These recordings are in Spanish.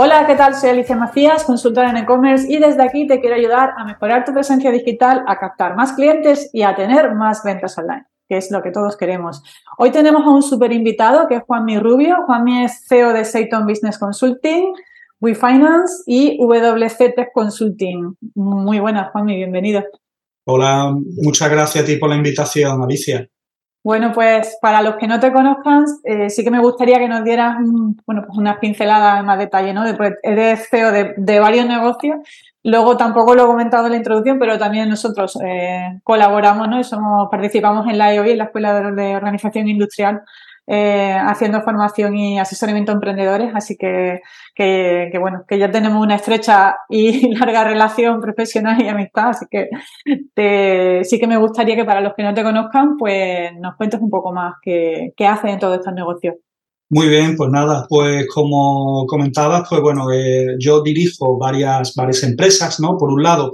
Hola, ¿qué tal? Soy Alicia Macías, consultora en e-commerce y desde aquí te quiero ayudar a mejorar tu presencia digital, a captar más clientes y a tener más ventas online, que es lo que todos queremos. Hoy tenemos a un súper invitado que es Juanmi Rubio. Juanmi es CEO de Seiton Business Consulting, WeFinance y WC Tech Consulting. Muy buenas, Juanmi, bienvenido. Hola, muchas gracias a ti por la invitación, Alicia. Bueno, pues para los que no te conozcan, eh, sí que me gustaría que nos dieras bueno, pues unas pinceladas más detalle, ¿no? Pues eres CEO de, varios negocios. Luego tampoco lo he comentado en la introducción, pero también nosotros eh, colaboramos, ¿no? Y somos, participamos en la EOI, en la Escuela de Organización Industrial, eh, haciendo formación y asesoramiento a emprendedores, así que, que, bueno, que ya tenemos una estrecha y larga relación profesional y amistad, así que sí que me gustaría que para los que no te conozcan, pues nos cuentes un poco más qué, qué hacen en todos estos negocios. Muy bien, pues nada, pues como comentabas, pues bueno, eh, yo dirijo varias, varias empresas, ¿no? Por un lado,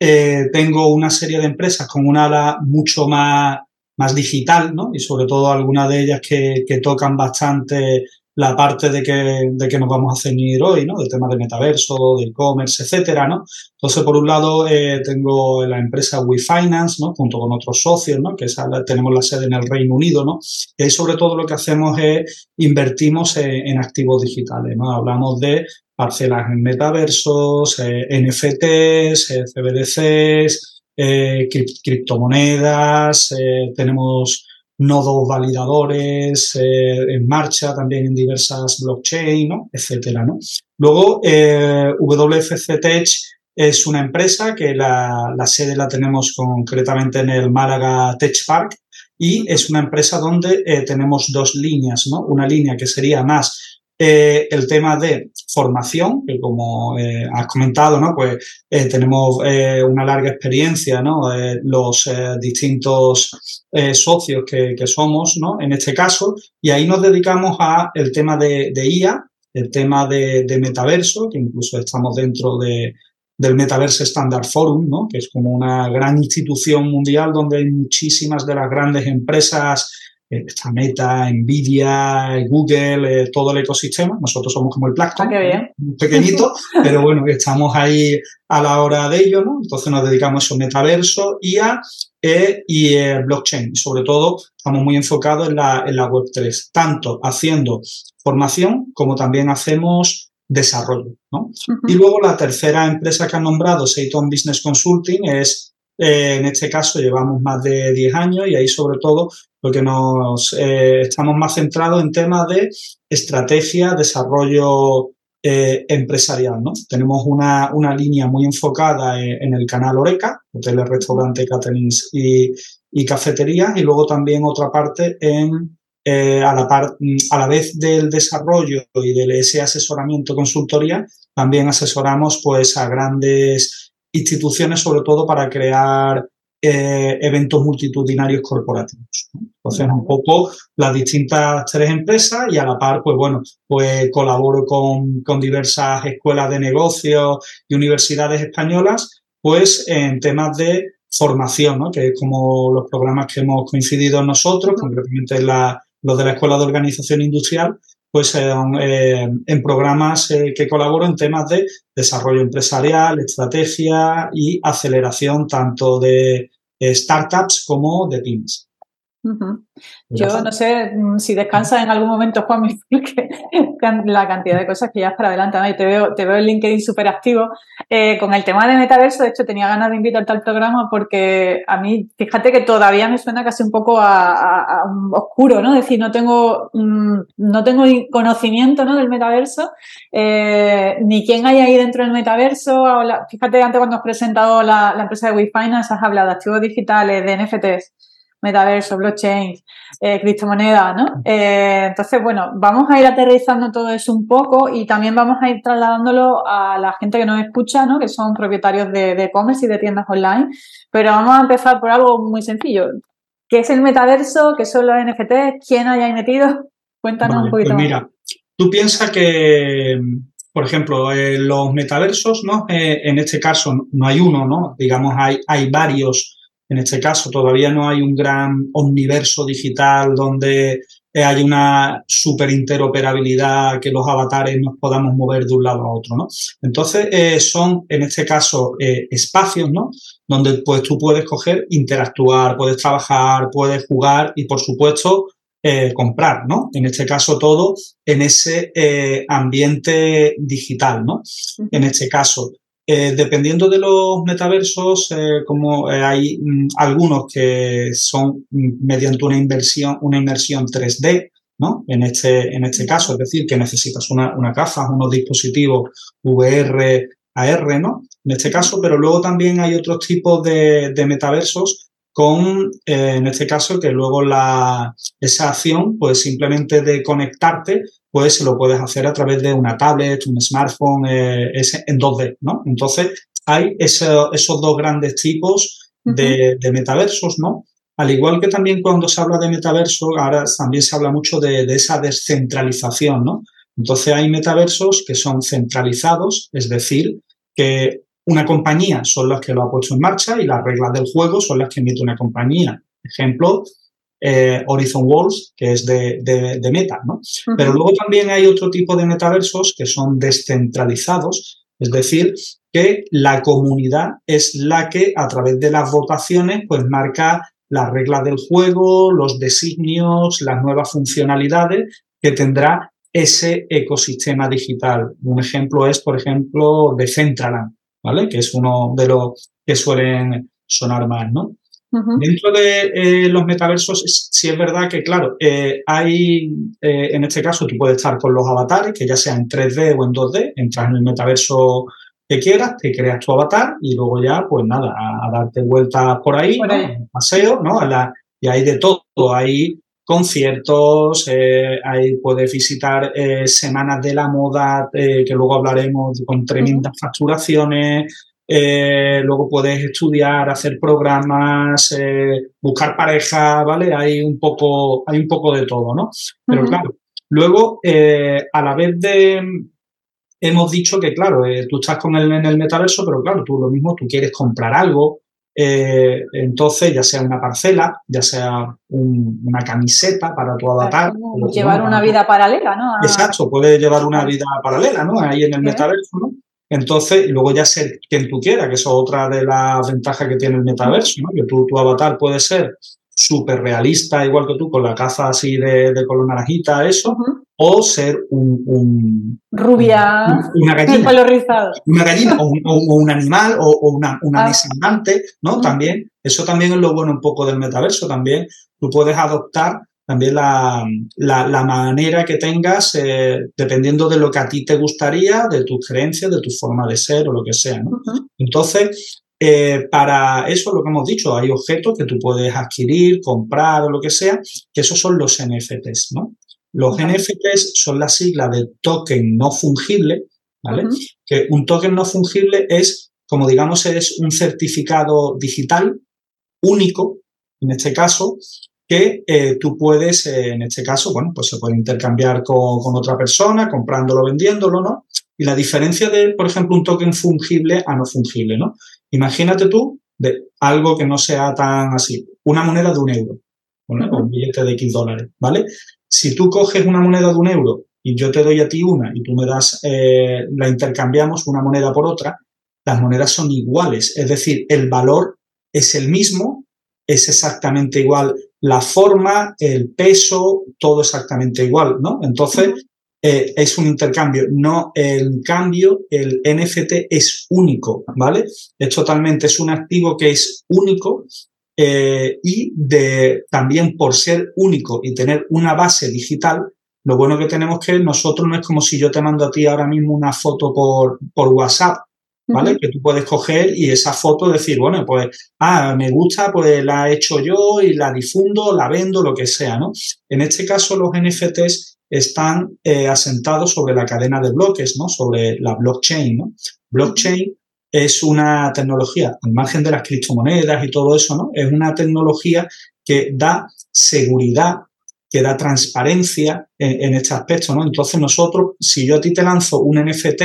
eh, tengo una serie de empresas con una ala mucho más más digital, ¿no? Y sobre todo algunas de ellas que, que tocan bastante la parte de que, de que nos vamos a ceñir hoy, ¿no? Del tema de metaverso, del e-commerce, etcétera, ¿no? Entonces, por un lado, eh, tengo la empresa WeFinance, ¿no? Junto con otros socios, ¿no? Que tenemos la sede en el Reino Unido, ¿no? Y ahí, sobre todo, lo que hacemos es invertimos en, activos digitales, ¿no? Hablamos de parcelas en metaversos, eh, NFTs, eh, CBDCs, eh, criptomonedas, eh, tenemos nodos validadores eh, en marcha también en diversas blockchain, ¿no? etcétera. ¿no? Luego, WFC Tech es una empresa que la, la, sede la tenemos concretamente en el Málaga Tech Park y es una empresa donde tenemos dos líneas, ¿no? Una línea que sería más eh, el tema de formación, que como eh, has comentado, ¿no? Pues eh, tenemos una larga experiencia, ¿no? los distintos socios que, somos, ¿no? En este caso, y ahí nos dedicamos a el tema de, IA, el tema de, metaverso, que incluso estamos dentro de, del Metaverse Standard Forum, ¿no? que es como una gran institución mundial donde hay muchísimas de las grandes empresas Meta, Nvidia, Google, eh, todo el ecosistema. Nosotros somos como el plancton, ah, pequeñito, pero bueno, estamos ahí a la hora de ello, ¿no? Entonces nos dedicamos a esos metaverso, IA eh, y blockchain. Y sobre todo estamos muy enfocados en la, en la Web3, tanto haciendo formación como también hacemos desarrollo, ¿no? Y luego la tercera empresa que han nombrado, Seiton Business Consulting, es eh, en este caso llevamos más de 10 años y ahí sobre todo lo que nos eh, estamos más centrados en temas de estrategia, desarrollo eh, empresarial. ¿no? Tenemos una, una, línea muy enfocada en, el canal Oreca, hoteles, restaurantes, caterings y, y cafeterías, y luego también otra parte en a, la par, a la vez del desarrollo y del ese asesoramiento consultoría, también asesoramos pues a grandes instituciones sobre todo para crear eh, eventos multitudinarios corporativos. Entonces, un poco las distintas tres empresas y a la par, pues bueno, pues colaboro con, con diversas escuelas de negocios y universidades españolas, pues en temas de formación, ¿no? que es como los programas que hemos coincidido nosotros, concretamente los de la Escuela de Organización Industrial, pues eh, en programas eh, que colaboro en temas de desarrollo empresarial, estrategia y aceleración tanto de eh, startups como de pymes. Yo no sé mm, si descansas en algún momento, Juan, la cantidad de cosas que ya para adelante. ¿no? te veo, te veo en LinkedIn súper activo. Eh, con el tema de metaverso, de hecho, tenía ganas de invitarte al programa porque a mí, fíjate que todavía me suena casi un poco a, oscuro, ¿no? Es decir, no tengo, mm, no tengo conocimiento ¿no? del metaverso, eh, ni quién hay ahí dentro del metaverso. fíjate, antes cuando has presentado la, la empresa de WeFinance, has hablado de activos digitales, de NFTs metaverso, blockchain, eh, criptomoneda, ¿no? Eh, entonces, bueno, vamos a ir aterrizando todo eso un poco y también vamos a ir trasladándolo a la gente que nos escucha, ¿no? Que son propietarios de e-commerce y de tiendas online. Pero vamos a empezar por algo muy sencillo. ¿Qué es el metaverso? ¿Qué son los NFT? ¿Quién hay ahí metido? Cuéntanos un poquito pues mira, tú piensas que, por ejemplo, eh, los metaversos, ¿no? Eh, en este caso no hay uno, ¿no? Digamos, hay, hay varios en este caso todavía no hay un gran universo digital donde eh, hay una super interoperabilidad, que los avatares nos podamos mover de un lado a otro, ¿no? Entonces, eh, son, en este caso, eh, espacios, ¿no? Donde, pues, tú puedes coger, interactuar, puedes trabajar, puedes jugar y, por supuesto, comprar, ¿no? En este caso, todo en ese ambiente digital, ¿no? En este caso, eh, dependiendo de los metaversos, eh, como eh, hay mm, algunos que son mm, mediante una inversión, una inmersión 3D, ¿no? En este, en este caso, es decir, que necesitas una, una gafas, unos dispositivos VR, AR, ¿no? En este caso, pero luego también hay otros tipos de, de metaversos con, en este caso, que luego la, esa acción, pues simplemente de conectarte, pues lo puedes hacer a través de una tablet, un smartphone, eh, en 2D, ¿no? Entonces, hay esos dos grandes tipos de, metaversos, ¿no? Al igual que también cuando se habla de metaverso, ahora también se habla mucho de, de esa descentralización, ¿no? Entonces hay metaversos que son centralizados, es decir, que una compañía son las que lo ha puesto en marcha y las reglas del juego son las que emite una compañía. Ejemplo, eh, Horizon Worlds, que es de, de, Meta, ¿no? Pero luego también hay otro tipo de metaversos que son descentralizados, es decir, que la comunidad es la que a través de las votaciones pues marca las reglas del juego, los designios, las nuevas funcionalidades que tendrá ese ecosistema digital. Un ejemplo es, por ejemplo, Decentraland, ¿vale? Que es uno de los que suelen sonar más, ¿no? Dentro de eh, los metaversos, sí es verdad que, claro, eh, hay, eh, en este caso, tú puedes estar con los avatares, que ya sea en 3D o en 2D, entras en el metaverso que quieras, te creas tu avatar y luego ya, pues nada, a, darte vueltas por ahí, paseo, ¿no? y hay de todo, hay conciertos, ahí puedes visitar semanas de la moda, que luego hablaremos con tremendas facturaciones, eh, luego puedes estudiar, hacer programas, eh, buscar pareja, ¿vale? Hay un poco, hay un poco de todo, ¿no? Pero claro, luego, eh, a la vez de, hemos dicho que, claro, tú estás con el, en el metaverso, pero claro, tú lo mismo, tú quieres comprar algo, entonces, ya sea una parcela, ya sea una camiseta para tu avatar. llevar una vida paralela, ¿no? Exacto, puedes llevar una vida paralela, ¿no? Ahí en el metaverso, ¿no? Entonces, luego ya ser quien tú quieras, que eso es otra de las ventajas que tiene el metaverso, ¿no? Que tu, avatar puede ser súper realista, igual que tú, con la caza así de, color naranjita, eso, o ser un... Rubia, una gallina, una gallina, o un, animal, o, una, una ah. ¿no? También, eso también es lo bueno un poco del metaverso, también tú puedes adoptar también la, la, manera que tengas, eh, dependiendo de lo que a ti te gustaría, de tus creencias, de tu forma de ser o lo que sea. ¿no? Entonces, eh, para eso lo que hemos dicho, hay objetos que tú puedes adquirir, comprar o lo que sea, que esos son los NFTs. ¿no? Los NFTs son la sigla de token no fungible, ¿vale? Que un token no fungible es, como digamos, es un certificado digital único, en este caso, que eh, tú puedes, eh, en este caso, bueno, pues se puede intercambiar con, con, otra persona, comprándolo, vendiéndolo, ¿no? Y la diferencia de, por ejemplo, un token fungible a no fungible, ¿no? Imagínate tú de algo que no sea tan así, una moneda de un euro, un billete de X dólares, ¿vale? Si tú coges una moneda de un euro y yo te doy a ti una y tú me das, eh, la intercambiamos una moneda por otra, las monedas son iguales, es decir, el valor es el mismo, es exactamente igual la forma, el peso, todo exactamente igual, ¿no? Entonces, eh, es un intercambio. No, el cambio, el NFT es único, ¿vale? Es totalmente, es un activo que es único eh, y de, también por ser único y tener una base digital, lo bueno que tenemos que nosotros no es como si yo te mando a ti ahora mismo una foto por, por WhatsApp ¿vale? Que tú puedes coger y esa foto decir, bueno, pues, ah, me gusta, pues la he hecho yo y la difundo, la vendo, lo que sea, ¿no? En este caso, los NFTs están eh, asentados sobre la cadena de bloques, ¿no? Sobre la blockchain, ¿no? Blockchain es una tecnología, al margen de las criptomonedas y todo eso, ¿no? Es una tecnología que da seguridad, que da transparencia en, en este aspecto, ¿no? Entonces nosotros, si yo a ti te lanzo un NFT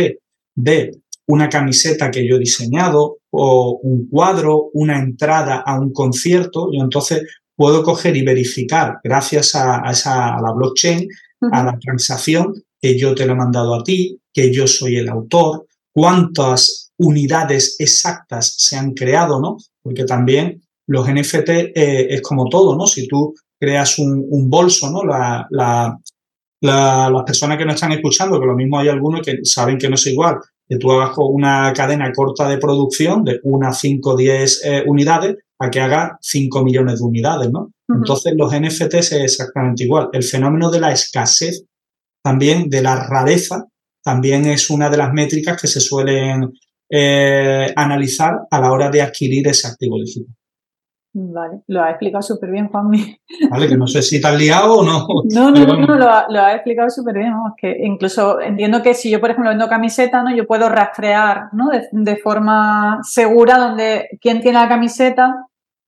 de una camiseta que yo he diseñado o un cuadro, una entrada a un concierto, yo entonces puedo coger y verificar, gracias a, esa, a la blockchain, a la transacción, que yo te lo he mandado a ti, que yo soy el autor, cuántas unidades exactas se han creado, ¿no? Porque también los NFT eh, es como todo, ¿no? Si tú creas un, bolso, ¿no? La, las personas que nos están escuchando, que lo mismo hay algunos que saben que no es igual, que tú hagas una cadena corta de producción de una, cinco, diez eh, unidades a que haga 5 millones de unidades, ¿no? Entonces los NFTs es exactamente igual. El fenómeno de la escasez, también de la rareza, también es una de las métricas que se suelen eh, analizar a la hora de adquirir ese activo digital. Vale, lo ha explicado súper bien, Juanmi. Vale, que no sé si te has liado o no. No, no, no, lo, ha, explicado súper bien. que incluso entiendo que si yo, por ejemplo, vendo camiseta, ¿no? Yo puedo rastrear, ¿no? De, forma segura donde quién tiene la camiseta.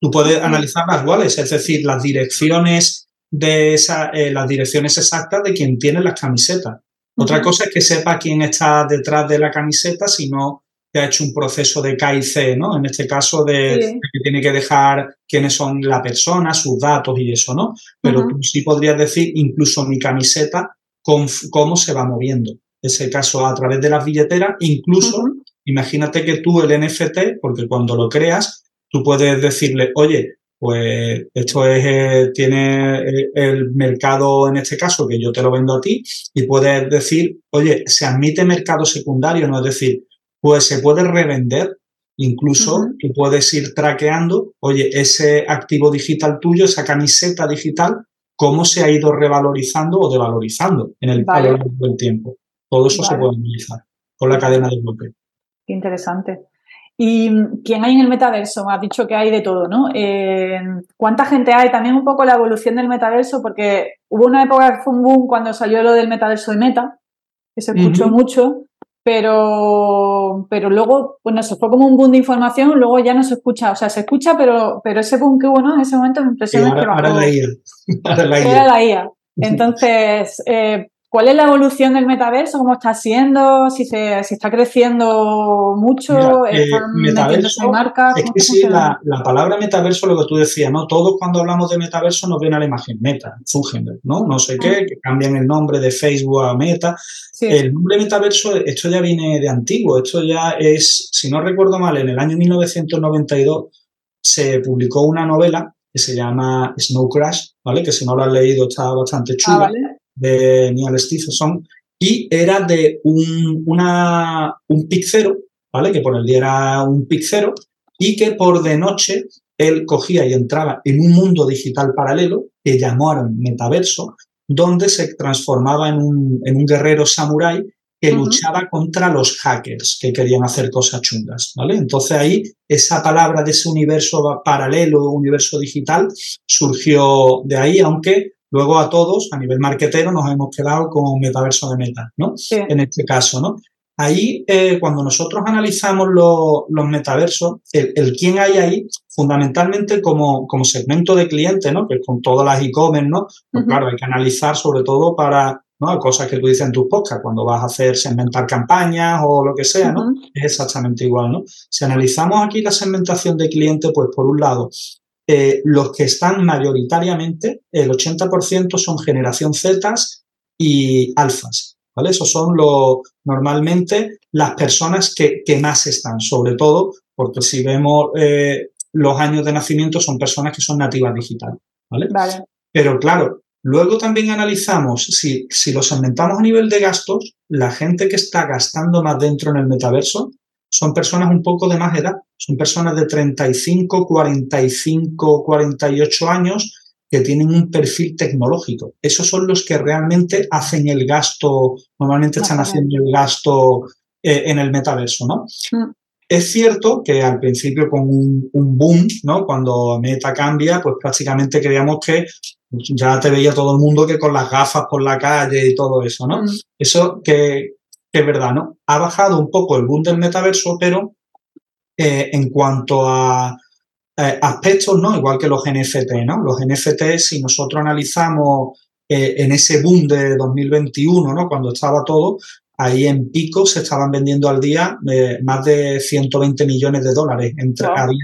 Tú puedes analizar las wallets, es decir, las direcciones de esa, eh, las direcciones exactas de quien tiene las camisetas. Otra cosa es que sepa quién está detrás de la camiseta, si no que ha hecho un proceso de KIC, ¿no? En este caso de, que tiene que dejar quiénes son la persona, sus datos y eso, ¿no? Pero tú sí podrías decir incluso mi camiseta con, cómo se va moviendo. Ese caso a través de las billeteras, incluso imagínate que tú el NFT, porque cuando lo creas, tú puedes decirle, oye, pues esto es, eh, tiene eh, el mercado en este caso que yo te lo vendo a ti y puedes decir, oye, se admite mercado secundario, no es decir, pues se puede revender. Incluso tú puedes ir traqueando, oye, ese activo digital tuyo, esa camiseta digital, cómo se ha ido revalorizando o devalorizando en el del tiempo. Todo eso se puede analizar con la cadena de bloque. Qué interesante. ¿Y quién hay en el metaverso? Me has dicho que hay de todo, ¿no? Eh, ¿Cuánta gente hay? También un poco la evolución del metaverso, porque hubo una época que fue un boom cuando salió lo del metaverso de Meta, que se escuchó mucho, pero, pero luego, bueno, se fue como un boom de información, luego ya no se escucha, o sea, se escucha, pero, pero ese boom que hubo, ¿no? En ese momento me impresionó que bajó. la IA. Era la IA. Entonces, eh, ¿cuál es la evolución del metaverso? ¿Cómo está siendo? Si, se, si está creciendo mucho, eh, metaverso, marcas. Es que sí, la, la, palabra metaverso, lo que tú decías, ¿no? Todos cuando hablamos de metaverso nos viene a la imagen meta, Zuckerberg, ¿no? No sé qué, que cambian el nombre de Facebook a Meta. El nombre metaverso, esto ya viene de antiguo, esto ya es, si no recuerdo mal, en el año 1992 se publicó una novela que se llama Snow Crash, ¿vale? Que si no lo has leído está bastante chula, ah, de Neil Stephenson, y era de un, una, un pixero, ¿vale? Que por el día era un pixero, y que por de noche él cogía y entraba en un mundo digital paralelo que llamaron metaverso, donde se transformaba en un, en un guerrero samurái que luchaba contra los hackers que querían hacer cosas chungas, ¿vale? Entonces ahí esa palabra de ese universo paralelo, universo digital, surgió de ahí, aunque luego a todos, a nivel marquetero, nos hemos quedado con metaverso de meta, ¿no? En este caso, ¿no? Ahí, eh, cuando nosotros analizamos los metaversos, el, quién hay ahí, fundamentalmente como, como segmento de cliente, ¿no? Que con todas las e-commerce, ¿no? Pues claro, hay que analizar sobre todo para ¿no? cosas que tú dices en tus podcasts, cuando vas a hacer segmentar campañas o lo que sea, ¿no? Es exactamente igual, ¿no? Si analizamos aquí la segmentación de cliente, pues por un lado, eh, los que están mayoritariamente, el 80% son generación Z y alfas. ¿vale? Esos son los, normalmente las personas que, más están, sobre todo porque si vemos eh, los años de nacimiento son personas que son nativas digitales. ¿vale? Pero claro, luego también analizamos si, si lo segmentamos a nivel de gastos, la gente que está gastando más dentro en el metaverso son personas un poco de más edad, son personas de 35, 45, 48 años que tienen un perfil tecnológico. Esos son los que realmente hacen el gasto, normalmente están haciendo el gasto eh, en el metaverso, ¿no? Mm. Es cierto que al principio con un, boom, ¿no? Cuando Meta cambia, pues prácticamente creíamos que ya te veía todo el mundo que con las gafas por la calle y todo eso, ¿no? Mm. Eso que, es verdad, ¿no? Ha bajado un poco el boom del metaverso, pero eh, en cuanto a eh, aspectos, ¿no? Igual que los NFT, ¿no? Los NFT, si nosotros analizamos eh, en ese boom de 2021, ¿no? Cuando estaba todo, ahí en pico se estaban vendiendo al día más de 120 millones de dólares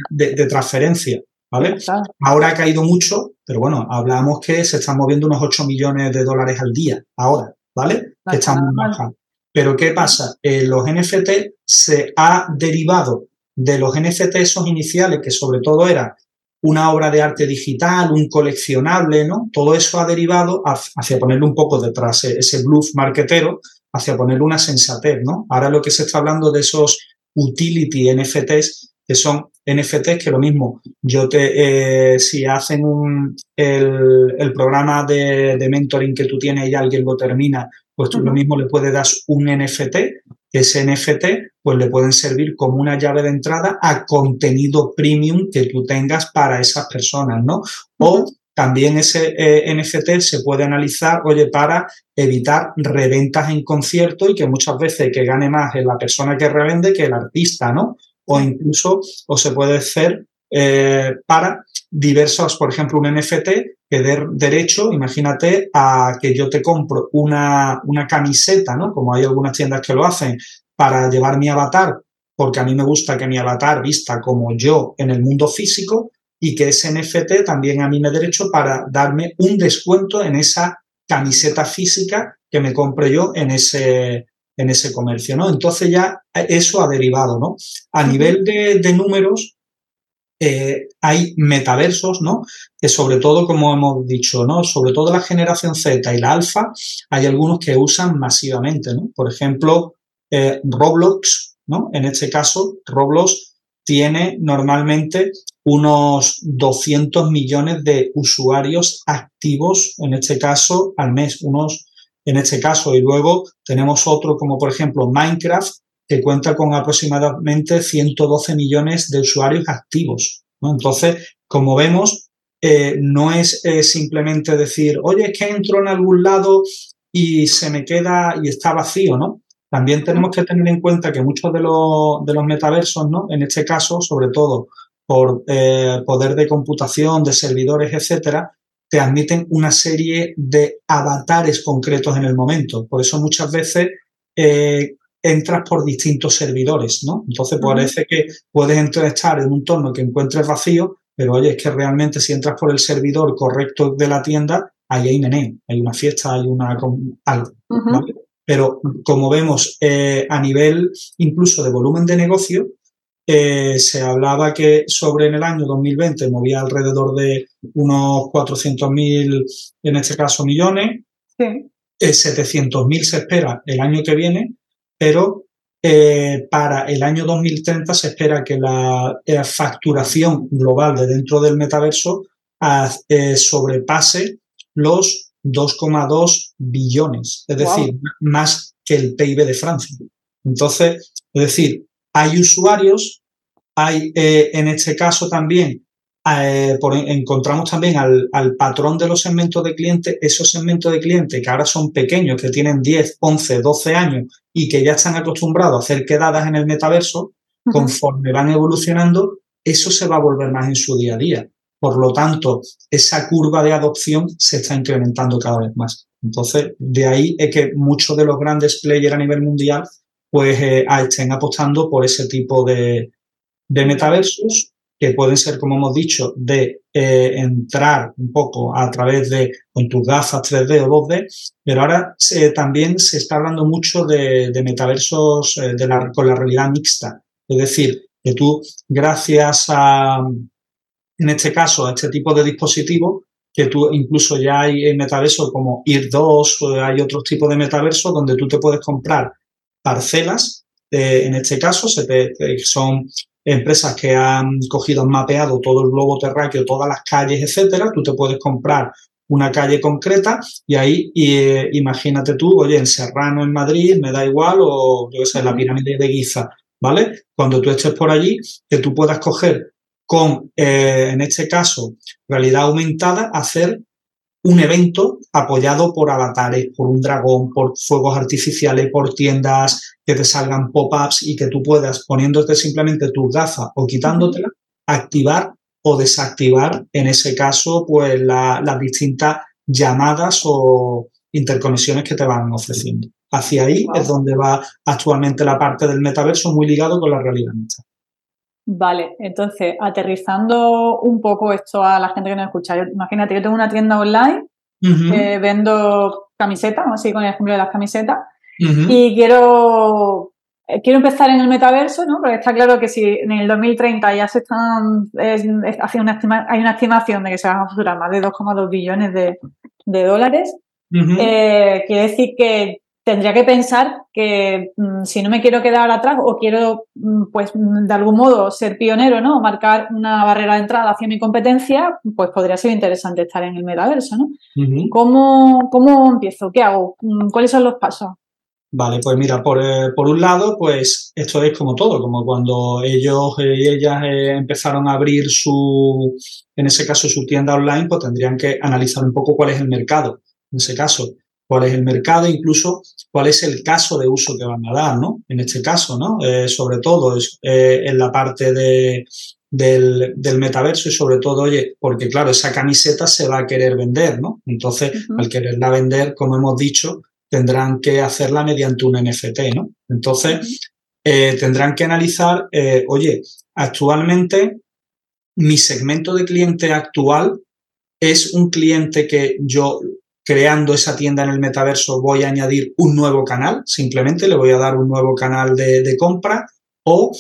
de, transferencia. ¿vale? Ahora ha caído mucho, pero bueno, hablamos que se están moviendo unos 8 millones de dólares al día, ahora, ¿vale? Que están bajando. Pero ¿qué pasa? los NFT se ha derivado de los NFT esos iniciales, que sobre todo era una obra de arte digital, un coleccionable, ¿no? Todo eso ha derivado hacia ponerle un poco detrás ese bluff marketero, hacia ponerle una sensatez, ¿no? Ahora lo que se está hablando de esos utility NFTs, que son NFTs que lo mismo, yo te, eh, si hacen un, el, programa de, mentoring que tú tienes y alguien lo termina, pues tú lo mismo le puedes dar un NFT, ese NFT pues le pueden servir como una llave de entrada a contenido premium que tú tengas para esas personas, ¿no? O también ese eh, NFT se puede analizar, oye, para evitar reventas en concierto y que muchas veces que gane más es la persona que revende que el artista, ¿no? O incluso, o se puede hacer eh, para diversos, por ejemplo, un NFT que dé derecho, imagínate, a que yo te compro una, una camiseta, ¿no? Como hay algunas tiendas que lo hacen, para llevar mi avatar, porque a mí me gusta que mi avatar vista como yo en el mundo físico, y que ese NFT también a mí me derecho para darme un descuento en esa camiseta física que me compre yo en ese, en ese comercio, ¿no? Entonces ya eso ha derivado, ¿no? A nivel de, números, eh, hay metaversos, ¿no? Que sobre todo, como hemos dicho, ¿no? Sobre todo la generación Z y la alfa, hay algunos que usan masivamente, ¿no? Por ejemplo, eh, Roblox, ¿no? En este caso, Roblox tiene normalmente unos 200 millones de usuarios activos, en este caso, al mes, unos, en este caso, y luego tenemos otro como por ejemplo Minecraft, que cuenta con aproximadamente 112 millones de usuarios activos. Entonces, como vemos, eh, no es eh, simplemente decir, oye, es que entro en algún lado y se me queda y está vacío, ¿no? También tenemos que tener en cuenta que muchos de los, de los metaversos, ¿no? En este caso, sobre todo por eh, poder de computación, de servidores, etcétera, te admiten una serie de avatares concretos en el momento. Por eso muchas veces entras por distintos servidores, ¿no? Entonces parece que puedes estar en un entorno que encuentres vacío, pero oye, es que realmente si entras por el servidor correcto de la tienda, ahí hay nené, hay una fiesta, hay una algo. Pero como vemos, eh, a nivel incluso de volumen de negocio, eh, se hablaba que sobre en el año 2020 movía alrededor de unos 400.000, en este caso, millones. Sí. 700.000 eh, se espera el año que viene, pero para el año 2030 se espera que la, facturación global de dentro del metaverso sobrepase los 2,2 billones, es decir, más que el PIB de Francia. Entonces, es decir, hay usuarios, hay eh, en este caso también, eh, encontramos también al, patrón de los segmentos de clientes, esos segmentos de clientes que ahora son pequeños, que tienen 10, 11, 12 años y que ya están acostumbrados a hacer quedadas en el metaverso, conforme van evolucionando, eso se va a volver más en su día a día. Por lo tanto, esa curva de adopción se está incrementando cada vez más. Entonces, de ahí es que muchos de los grandes players a nivel mundial pues eh, estén apostando por ese tipo de, metaversos que pueden ser, como hemos dicho, de eh, entrar un poco a través de con tus gafas 3D o 2D, pero ahora también se está hablando mucho de, metaversos eh, con la realidad mixta. Es decir, que tú, gracias a, en este caso, a este tipo de dispositivos, que tú incluso ya hay metaversos como IR2, hay otros tipos de metaversos donde tú te puedes comprar parcelas, eh, en este caso se son empresas que han cogido, han mapeado todo el globo terráqueo, todas las calles, etcétera, tú te puedes comprar una calle concreta y ahí eh, imagínate tú, oye, en Serrano, en Madrid, me da igual, o yo qué sé, la pirámide de Giza, ¿vale? Cuando tú estés por allí, que tú puedas coger con, eh, en este caso, realidad aumentada, hacer un evento apoyado por avatares, por un dragón, por fuegos artificiales, por tiendas que te salgan pop-ups y que tú puedas, poniéndote simplemente tus gafas o quitándotela, activar o desactivar, en ese caso, pues las distintas llamadas o interconexiones que te van ofreciendo. Hacia ahí es donde va actualmente la parte del metaverso muy ligado con la realidad Vale, entonces, aterrizando un poco esto a la gente que nos escucha. imagínate, yo tengo una tienda online, eh, vendo camisetas, así con el ejemplo de las camisetas, y quiero, eh, quiero empezar en el metaverso, ¿no? Porque está claro que si en el 2030 ya se están haciendo una hay una estimación de que se van a facturar más de 2,2 billones de, dólares, eh, quiere decir que tendría que pensar que mm, si no me quiero quedar atrás o quiero, mm, pues, de algún modo ser pionero, ¿no? O marcar una barrera de entrada hacia mi competencia, pues podría ser interesante estar en el metaverso, ¿no? ¿Cómo, ¿Cómo, empiezo? ¿Qué hago? Mm, ¿Cuáles son los pasos? Vale, pues mira, por, eh, por, un lado, pues esto es como todo, como cuando ellos eh, y ellas eh, empezaron a abrir su, en ese caso, su tienda online, pues tendrían que analizar un poco cuál es el mercado, en ese caso cuál es el mercado, incluso cuál es el caso de uso que van a dar, ¿no? En este caso, ¿no? Eh, sobre todo eh, en la parte de, del, metaverso y sobre todo, oye, porque claro, esa camiseta se va a querer vender, ¿no? Entonces, al quererla vender, como hemos dicho, tendrán que hacerla mediante un NFT, ¿no? Entonces, eh, tendrán que analizar, oye, actualmente mi segmento de cliente actual es un cliente que yo creando esa tienda en el metaverso voy a añadir un nuevo canal, simplemente le voy a dar un nuevo canal de, compra o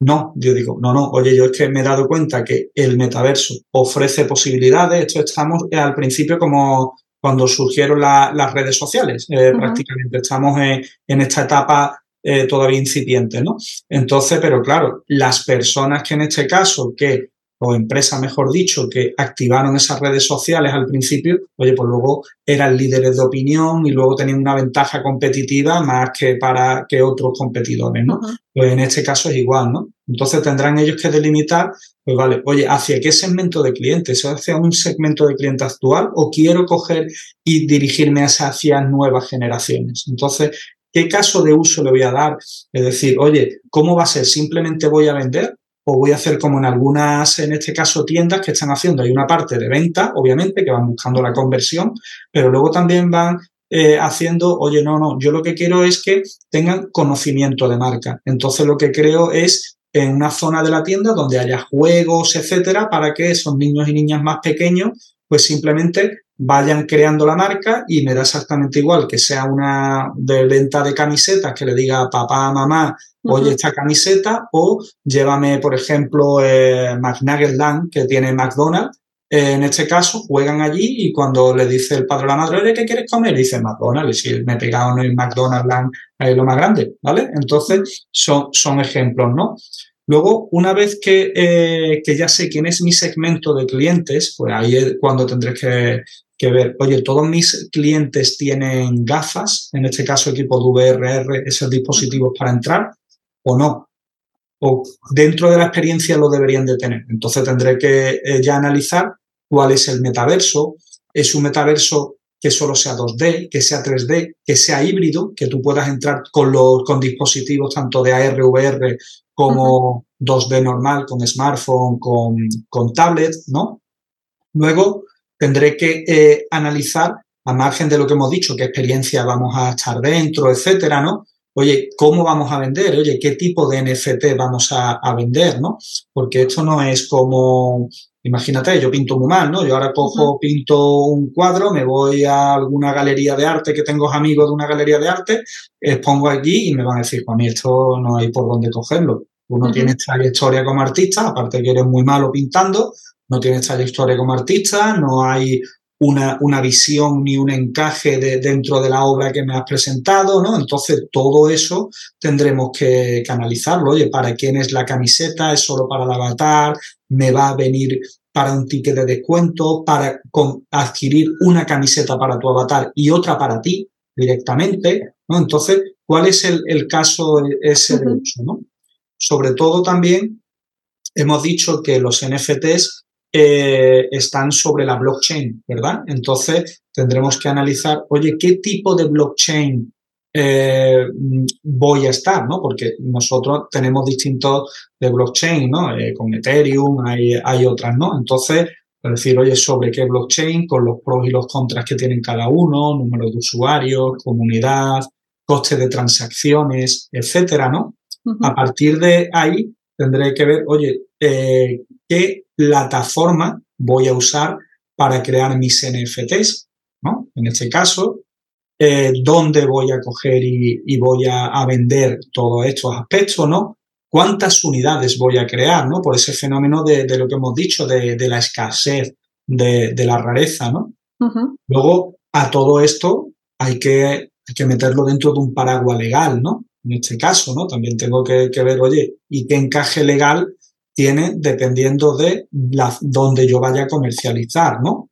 no, yo digo, no, no, oye, yo es que me he dado cuenta que el metaverso ofrece posibilidades, esto estamos al principio como cuando surgieron las redes sociales, eh, prácticamente estamos en, esta etapa eh, todavía incipiente, ¿no? Entonces, pero claro, las personas que en este caso que o empresas, mejor dicho, que activaron esas redes sociales al principio, oye, pues luego eran líderes de opinión y luego tenían una ventaja competitiva más que para que otros competidores, ¿no? Pues en este caso es igual, ¿no? Entonces tendrán ellos que delimitar, pues vale, oye, ¿hacia qué segmento de clientes? ¿Hacia un segmento de cliente actual o quiero coger y dirigirme hacia nuevas generaciones? Entonces, ¿qué caso de uso le voy a dar? Es decir, oye, ¿cómo va a ser? ¿Simplemente voy a vender? O voy a hacer como en algunas, en este caso, tiendas que están haciendo. Hay una parte de venta, obviamente, que van buscando la conversión, pero luego también van eh, haciendo, oye, no, no, yo lo que quiero es que tengan conocimiento de marca. Entonces lo que creo es en una zona de la tienda donde haya juegos, etcétera, para que esos niños y niñas más pequeños, pues simplemente vayan creando la marca y me da exactamente igual que sea una de venta de camisetas que le diga papá, mamá, oye esta camiseta o llévame, por ejemplo, eh, McNuggetland que tiene McDonald's. Eh, en este caso, juegan allí y cuando le dice el padre a la madre, oye, ¿qué quieres comer? dice McDonald's. Y si me he pegado en el McDonald's Land, es lo más grande, ¿vale? Entonces, son, son ejemplos, ¿no? Luego, una vez que, eh, que, ya sé quién es mi segmento de clientes, pues ahí es cuando tendré que, que ver, oye, todos mis clientes tienen gafas, en este caso equipo de VRR, esos dispositivos para entrar, o no. O dentro de la experiencia lo deberían de tener. Entonces tendré que eh, ya analizar cuál es el metaverso. Es un metaverso que solo sea 2D, que sea 3D, que sea híbrido, que tú puedas entrar con los con dispositivos tanto de AR, VR como 2D normal, con smartphone, con, con tablet, ¿no? Luego, tendré que eh, analizar, a margen de lo que hemos dicho, qué experiencia vamos a estar dentro, etcétera, ¿no? Oye, ¿cómo vamos a vender? Oye, ¿qué tipo de NFT vamos a, vender, no? Porque esto no es como, imagínate, yo pinto muy mal, ¿no? Yo ahora cojo, pinto un cuadro, me voy a alguna galería de arte que tengo amigos de una galería de arte, expongo allí y me van a decir, pues a mí esto no hay por dónde cogerlo. Uno tiene trayectoria como artista, aparte que eres muy malo pintando, no tienes trayectoria como artista, no hay una, una visión ni un encaje de, dentro de la obra que me has presentado, ¿no? Entonces, todo eso tendremos que, analizarlo. Oye, ¿para quién es la camiseta? ¿Es solo para el avatar? ¿Me va a venir para un ticket de descuento? ¿Para adquirir una camiseta para tu avatar y otra para ti directamente? ¿no? Entonces, ¿cuál es el, caso ese de uso, ¿no? Sobre todo también hemos dicho que los NFTs eh, están sobre la blockchain, ¿verdad? Entonces tendremos que analizar, oye, ¿qué tipo de blockchain eh, voy a estar, ¿no? Porque nosotros tenemos distintos de blockchain, ¿no? Eh, con Ethereum, hay, hay otras, ¿no? Entonces, es decir, oye, sobre qué blockchain, con los pros y los contras que tienen cada uno, número de usuarios, comunidad, coste de transacciones, etcétera, ¿no? A partir de ahí tendré que ver, oye, eh, ¿qué plataforma voy a usar para crear mis NFTs? ¿no? En este caso, eh, ¿dónde voy a coger y, voy a, vender todos estos aspectos? ¿no? ¿Cuántas unidades voy a crear? ¿no? Por ese fenómeno de, lo que hemos dicho, de, la escasez, de, la rareza. ¿no? Luego, a todo esto hay que, hay que meterlo dentro de un paraguas legal, ¿no? en este caso, ¿no? También tengo que, ver, oye, ¿y qué encaje legal tiene dependiendo de la, donde yo vaya a comercializar, ¿no?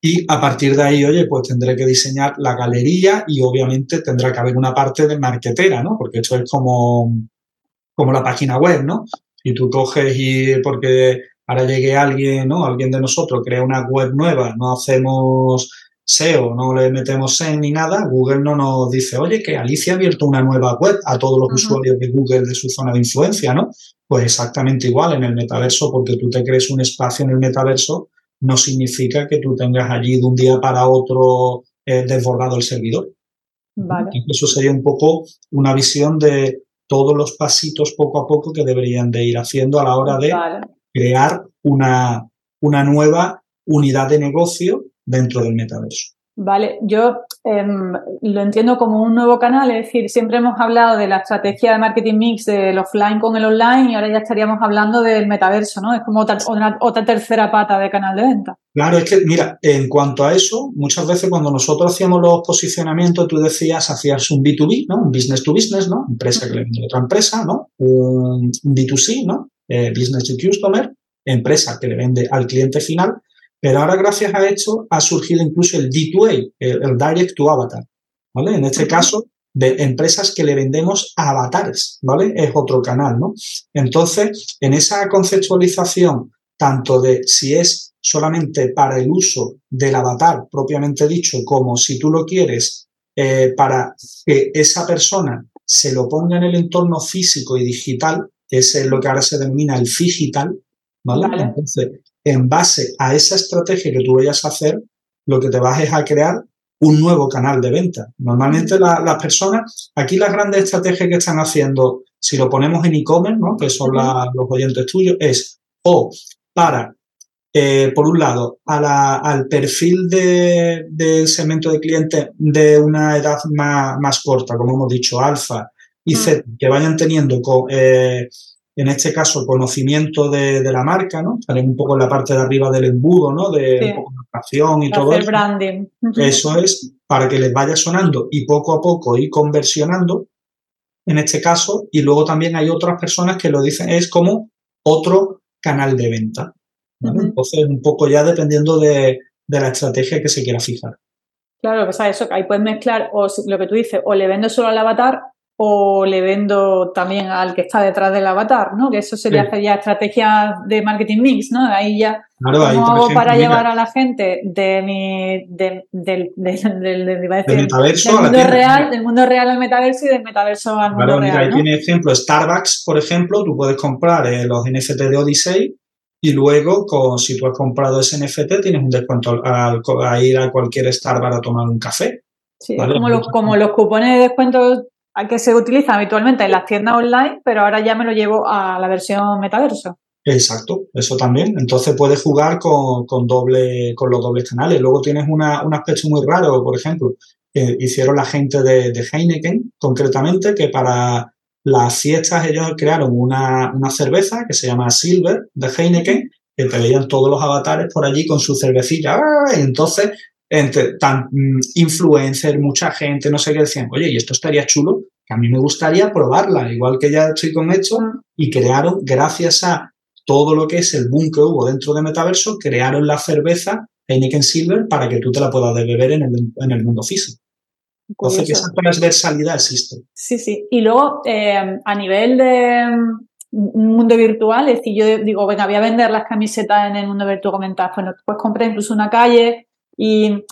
Y a partir de ahí, oye, pues tendré que diseñar la galería y obviamente tendrá que haber una parte de marquetera, ¿no? Porque esto es como, como la página web, ¿no? Y tú coges y porque ahora llegue alguien, ¿no? Alguien de nosotros crea una web nueva, no hacemos SEO, no le metemos SEM ni nada, Google no nos dice, oye, que Alicia ha abierto una nueva web a todos los usuarios de Google de su zona de influencia, ¿no? Pues exactamente igual en el metaverso, porque tú te crees un espacio en el metaverso, no significa que tú tengas allí de un día para otro eh, desbordado el servidor. Vale. Eso sería un poco una visión de todos los pasitos poco a poco que deberían de ir haciendo a la hora de crear una, una nueva unidad de negocio dentro del metaverso. Vale, yo em, lo entiendo como un nuevo canal, es decir, siempre hemos hablado de la estrategia de marketing mix del offline con el online y ahora ya estaríamos hablando del metaverso, ¿no? Es como otra, otra, tercera pata de canal de venta. Claro, es que, mira, en cuanto a eso, muchas veces cuando nosotros hacíamos los posicionamientos, tú decías, hacías un B2B, ¿no? Un business to business, ¿no? Empresa que le vende a otra empresa, ¿no? Un B2C, ¿no? Eh, business to customer, empresa que le vende al cliente final pero ahora, gracias a esto, ha surgido incluso el D2A, el, Direct to Avatar. ¿vale? En este caso, de empresas que le vendemos avatares, ¿vale? Es otro canal, ¿no? Entonces, en esa conceptualización, tanto de si es solamente para el uso del avatar propiamente dicho, como si tú lo quieres eh, para que esa persona se lo ponga en el entorno físico y digital, que es lo que ahora se denomina el digital, ¿vale? ¿vale? Entonces, en base a esa estrategia que tú vayas a hacer, lo que te vas es a crear un nuevo canal de venta. Normalmente las personas, aquí las grandes estrategias que están haciendo, si lo ponemos en e-commerce, ¿no? que son los oyentes tuyos, es o para, eh, por un lado, al perfil del segmento de clientes de una edad más, corta, como hemos dicho, alfa y Z, que vayan teniendo eh, en este caso, conocimiento de, la marca, ¿no? Salen un poco en la parte de arriba del embudo, ¿no? De sí. y todo eso. branding. Eso es para que les vaya sonando y poco a poco ir conversionando, en este caso, y luego también hay otras personas que lo dicen, es como otro canal de venta. Entonces, un poco ya dependiendo de, la estrategia que se quiera fijar. Claro, que sabes, eso, ahí puedes mezclar o lo que tú dices, o le vendo solo al avatar o le vendo también al que está detrás del avatar, ¿no? Que eso sería ya estrategia de marketing mix, ¿no? Ahí ya ¿cómo hago para llevar a la gente de mi del, del, del, metaverso mundo real, del mundo real al metaverso y del metaverso al mundo real. Ahí tiene ejemplo Starbucks, por ejemplo, tú puedes comprar eh, los NFT de Odyssey y luego, con, si tú has comprado ese NFT, tienes un descuento al, a ir a cualquier Starbucks a tomar un café. Sí, como, los, como los cupones de descuento que se utiliza habitualmente en las tiendas online, pero ahora ya me lo llevo a la versión metaverso. Exacto, eso también. Entonces puedes jugar con, doble, con los dobles canales. Luego tienes un aspecto muy raro, por ejemplo, que hicieron la gente de, Heineken, concretamente, que para las fiestas ellos crearon una, cerveza que se llama Silver de Heineken, que te veían todos los avatares por allí con su cervecilla. ¡Ah! Entonces entre tan mm, influencer, mucha gente, no sé qué decían, oye, y esto estaría chulo, que a mí me gustaría probarla, igual que ya estoy con esto, y crearon, gracias a todo lo que es el boom que hubo dentro de Metaverso, crearon la cerveza Heineken Silver para que tú te la puedas beber en el, en el mundo físico. Entonces, que esa transversalidad existe. Sí, sí. Y luego, eh, a nivel de mm, mundo virtual, es decir, yo digo, venga, voy a vender las camisetas en el mundo virtual, comentar, bueno, pues compré incluso una calle, ¿Y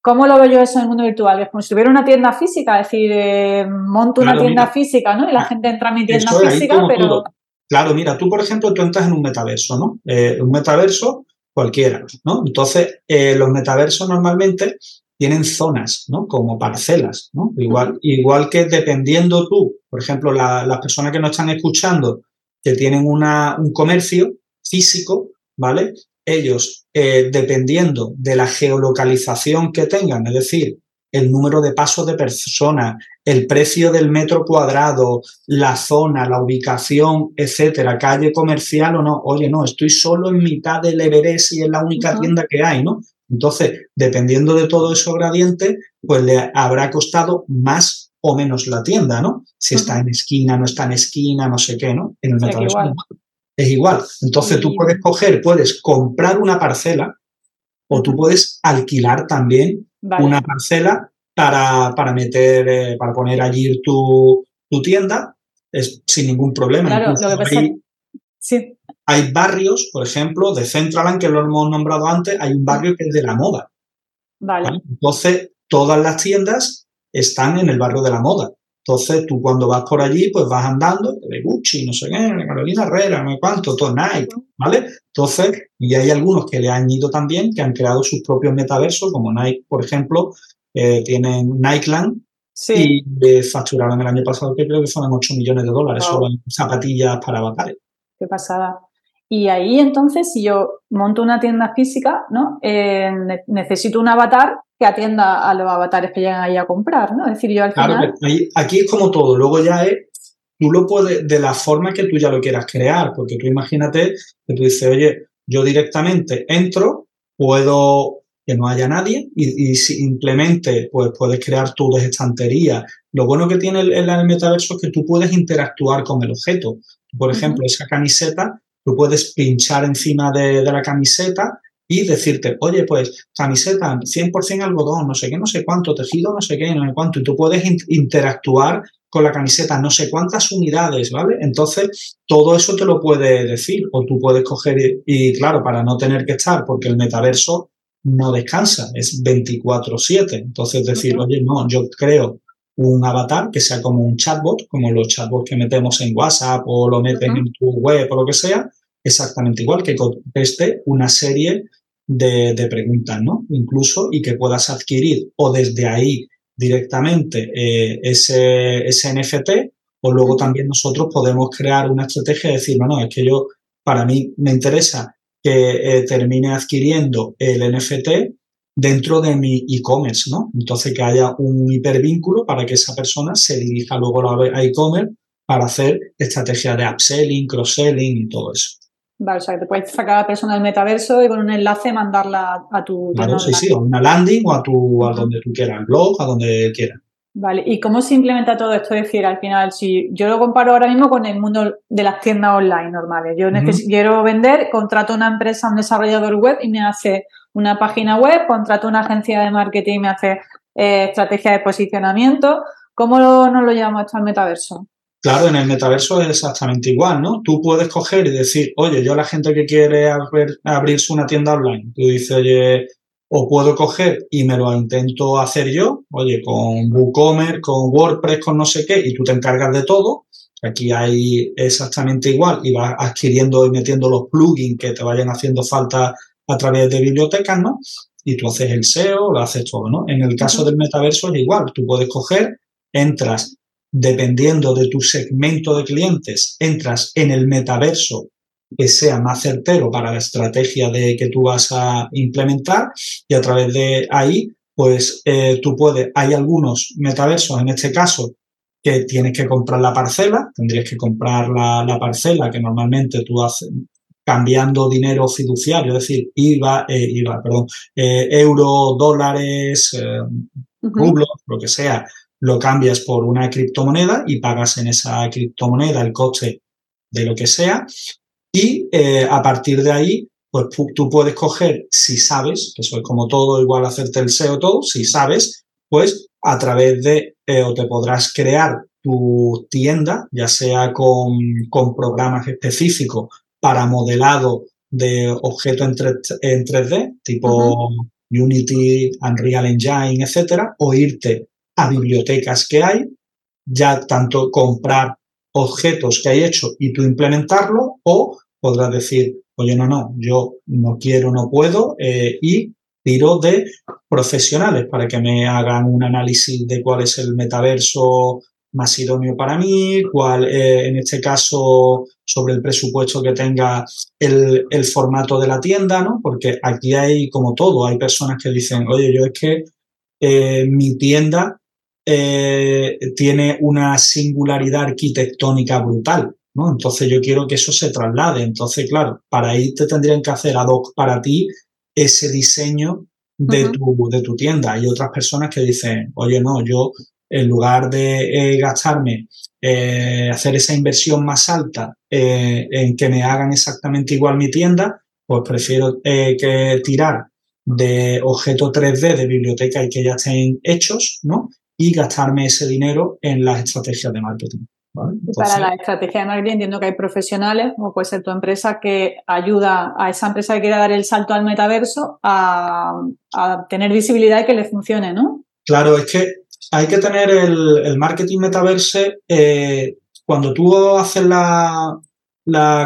cómo lo veo yo eso en el mundo virtual? Es como si tuviera una tienda física, es decir, eh, monto una tienda física, ¿no? Y la gente entra a mi tienda física, pero... Claro, mira, tú, por ejemplo, tú entras en un metaverso, ¿no? Eh, un metaverso cualquiera, ¿no? Entonces, eh, los metaversos normalmente tienen zonas, ¿no? Como parcelas, ¿no? Igual, igual que dependiendo tú, por ejemplo, las personas que nos están escuchando, que tienen una, un comercio físico, ¿vale? Ellos, eh, dependiendo de la geolocalización que tengan, es decir, el número de pasos de personas, el precio del metro cuadrado, la zona, la ubicación, etcétera, calle comercial o no. Oye, no, estoy solo en mitad del Everest y es la única tienda que hay, ¿no? Entonces, dependiendo de todo esos gradientes, pues le habrá costado más o menos la tienda, ¿no? Si está en esquina, no está en esquina, no sé qué, ¿no? En el es igual. Entonces tú puedes coger, puedes comprar una parcela o tú puedes alquilar también una parcela para, para meter, eh, para poner allí tu, tu tienda es, sin ningún problema. Claro, lo que pasa hay, sí. hay barrios, por ejemplo, de Centraland, que lo hemos nombrado antes, hay un barrio que es de la moda. Vale. Entonces, todas las tiendas están en el barrio de la moda. Entonces, tú cuando vas por allí, pues vas andando, de Gucci, no sé qué, Carolina Herrera, no sé cuánto, todo Nike, ¿vale? Entonces, y hay algunos que le han ido también, que han creado sus propios metaversos, como Nike, por ejemplo, eh, tienen Nikeland, y eh, facturaron el año pasado, que creo que fueron 8 millones de dólares solo en zapatillas para avatares. Qué pasada. Y ahí entonces, si yo monto una tienda física, ¿no? Eh, necesito un avatar que atienda a los avatares que llegan ahí a comprar, ¿no? Es decir, yo al final... aquí es como todo, luego ya es, tú lo puedes, de la forma que tú ya lo quieras crear, porque tú imagínate que tú dices, oye, yo directamente entro, puedo que no haya nadie y, simplemente pues puedes crear tu estanterías. Lo bueno que tiene el, el, metaverso es que tú puedes interactuar con el objeto. Por ejemplo, esa camiseta, tú puedes pinchar encima de, de la camiseta y decirte, oye, pues camiseta 100% algodón, no sé qué, no sé cuánto, tejido, no sé qué, no sé cuánto, y tú puedes interactuar con la camiseta no sé cuántas unidades, ¿vale? Entonces, todo eso te lo puede decir o tú puedes coger y, claro, para no tener que estar, porque el metaverso no descansa, es 24/7. Entonces, decir, oye, no, yo creo un avatar que sea como un chatbot, como los chatbots que metemos en WhatsApp o lo metes en tu web o lo que sea, exactamente igual, que conteste una serie de, preguntas, ¿no? Incluso y que puedas adquirir o desde ahí directamente eh, ese, ese NFT o luego también nosotros podemos crear una estrategia y decir, no, no, es que yo, para mí me interesa que eh, termine adquiriendo el NFT dentro de mi e-commerce, ¿no? Entonces que haya un hipervínculo para que esa persona se dirija luego a e-commerce para hacer estrategias de upselling, cross-selling y todo eso. Vale, o sea, que te puedes sacar a la persona del metaverso y con un enlace mandarla a tu... Claro, sí, sí, a una landing o a, tu, a donde tú quieras, blog, a donde quieras. Vale, ¿y cómo se implementa todo esto? Es decir, al final, si yo lo comparo ahora mismo con el mundo de las tiendas online normales, yo quiero vender, contrato una empresa, un desarrollador web y me hace una página web, contrato una agencia de marketing y me hace eh, estrategia de posicionamiento. ¿Cómo lo, nos lo llevamos esto al metaverso? Claro, en el metaverso es exactamente igual, ¿no? Tú puedes coger y decir, oye, yo la gente que quiere abrirse una tienda online, tú dices, oye, o puedo coger y me lo intento hacer yo, oye, con WooCommerce, con WordPress, con no sé qué, y tú te encargas de todo. Aquí hay exactamente igual y vas adquiriendo y metiendo los plugins que te vayan haciendo falta a través de bibliotecas, ¿no? Y tú haces el SEO, lo haces todo, ¿no? En el caso del metaverso es igual, tú puedes coger, entras dependiendo de tu segmento de clientes, entras en el metaverso que sea más certero para la estrategia de que tú vas a implementar y a través de ahí, pues eh, tú puedes, hay algunos metaversos en este caso que tienes que comprar la parcela, tendrías que comprar la, parcela que normalmente tú haces cambiando dinero fiduciario, es decir, IVA, eh, IVA perdón, eh, euro, dólares, rublos, lo que sea, lo cambias por una criptomoneda y pagas en esa criptomoneda el coste de lo que sea. Y eh, a partir de ahí pues tú puedes coger, si sabes, que eso es como todo, igual hacerte el SEO todo, si sabes, pues a través de, eh, o te podrás crear tu tienda, ya sea con, con programas específicos para modelado de objetos en, 3, en 3D, tipo Unity, Unreal Engine, etcétera, o irte a bibliotecas que hay, ya tanto comprar objetos que hay hecho y tú implementarlo, o podrás decir, oye, no, no, yo no quiero, no puedo, eh, y tiro de profesionales para que me hagan un análisis de cuál es el metaverso más idóneo para mí, cuál, eh, en este caso, sobre el presupuesto que tenga el, formato de la tienda, ¿no? Porque aquí hay como todo, hay personas que dicen, oye, yo es que eh, mi tienda eh, tiene una singularidad arquitectónica brutal, ¿no? Entonces yo quiero que eso se traslade. Entonces, claro, para ahí te tendrían que hacer ad hoc para ti ese diseño de, tu, de tu tienda. Hay otras personas que dicen, oye, no, yo en lugar de eh, gastarme, eh, hacer esa inversión más alta eh, en que me hagan exactamente igual mi tienda, pues prefiero que tirar de objetos 3D de biblioteca y que ya estén hechos, ¿no? Y gastarme ese dinero en las estrategias de marketing. para la estrategia de marketing entiendo que hay profesionales, como puede ser tu empresa, que ayuda a esa empresa que quiere dar el salto al metaverso a, a tener visibilidad y que le funcione, ¿no? Claro, es que hay que tener el, marketing metaverse eh, cuando tú haces la,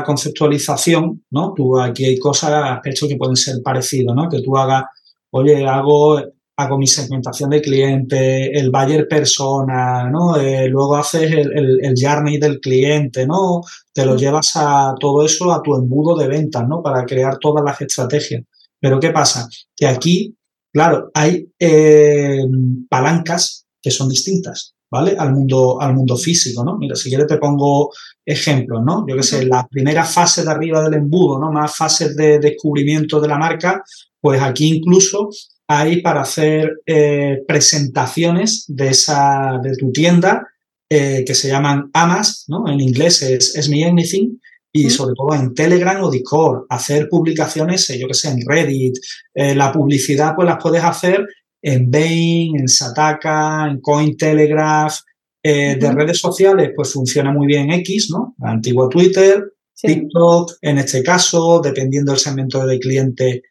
conceptualización, ¿no? Tú aquí hay cosas, aspectos que pueden ser parecidos, ¿no? Que tú hagas, oye, hago, hago mi segmentación de cliente, el buyer persona, ¿no? Eh, luego haces el, el, journey del cliente, ¿no? Te lo llevas a todo eso a tu embudo de ventas, ¿no? Para crear todas las estrategias. Pero ¿qué pasa? Que aquí, claro, hay eh, palancas que son distintas, ¿vale? Al mundo, al mundo físico, ¿no? Mira, si quieres te pongo ejemplos, ¿no? Yo que sé, la primera fase de arriba del embudo, ¿no? Más fases de descubrimiento de la marca, pues aquí incluso hay para hacer eh, presentaciones de esa, de tu tienda eh, que se llaman AMAS, ¿no? En inglés es, es Me Anything, y sobre todo en Telegram o Discord, hacer publicaciones, yo que sé, en Reddit, eh, la publicidad pues las puedes hacer en Bain, en Sataka, en Cointelegraph, eh, de redes sociales, pues funciona muy bien X, ¿no? Antiguo Twitter, TikTok, en este caso, dependiendo del segmento de cliente,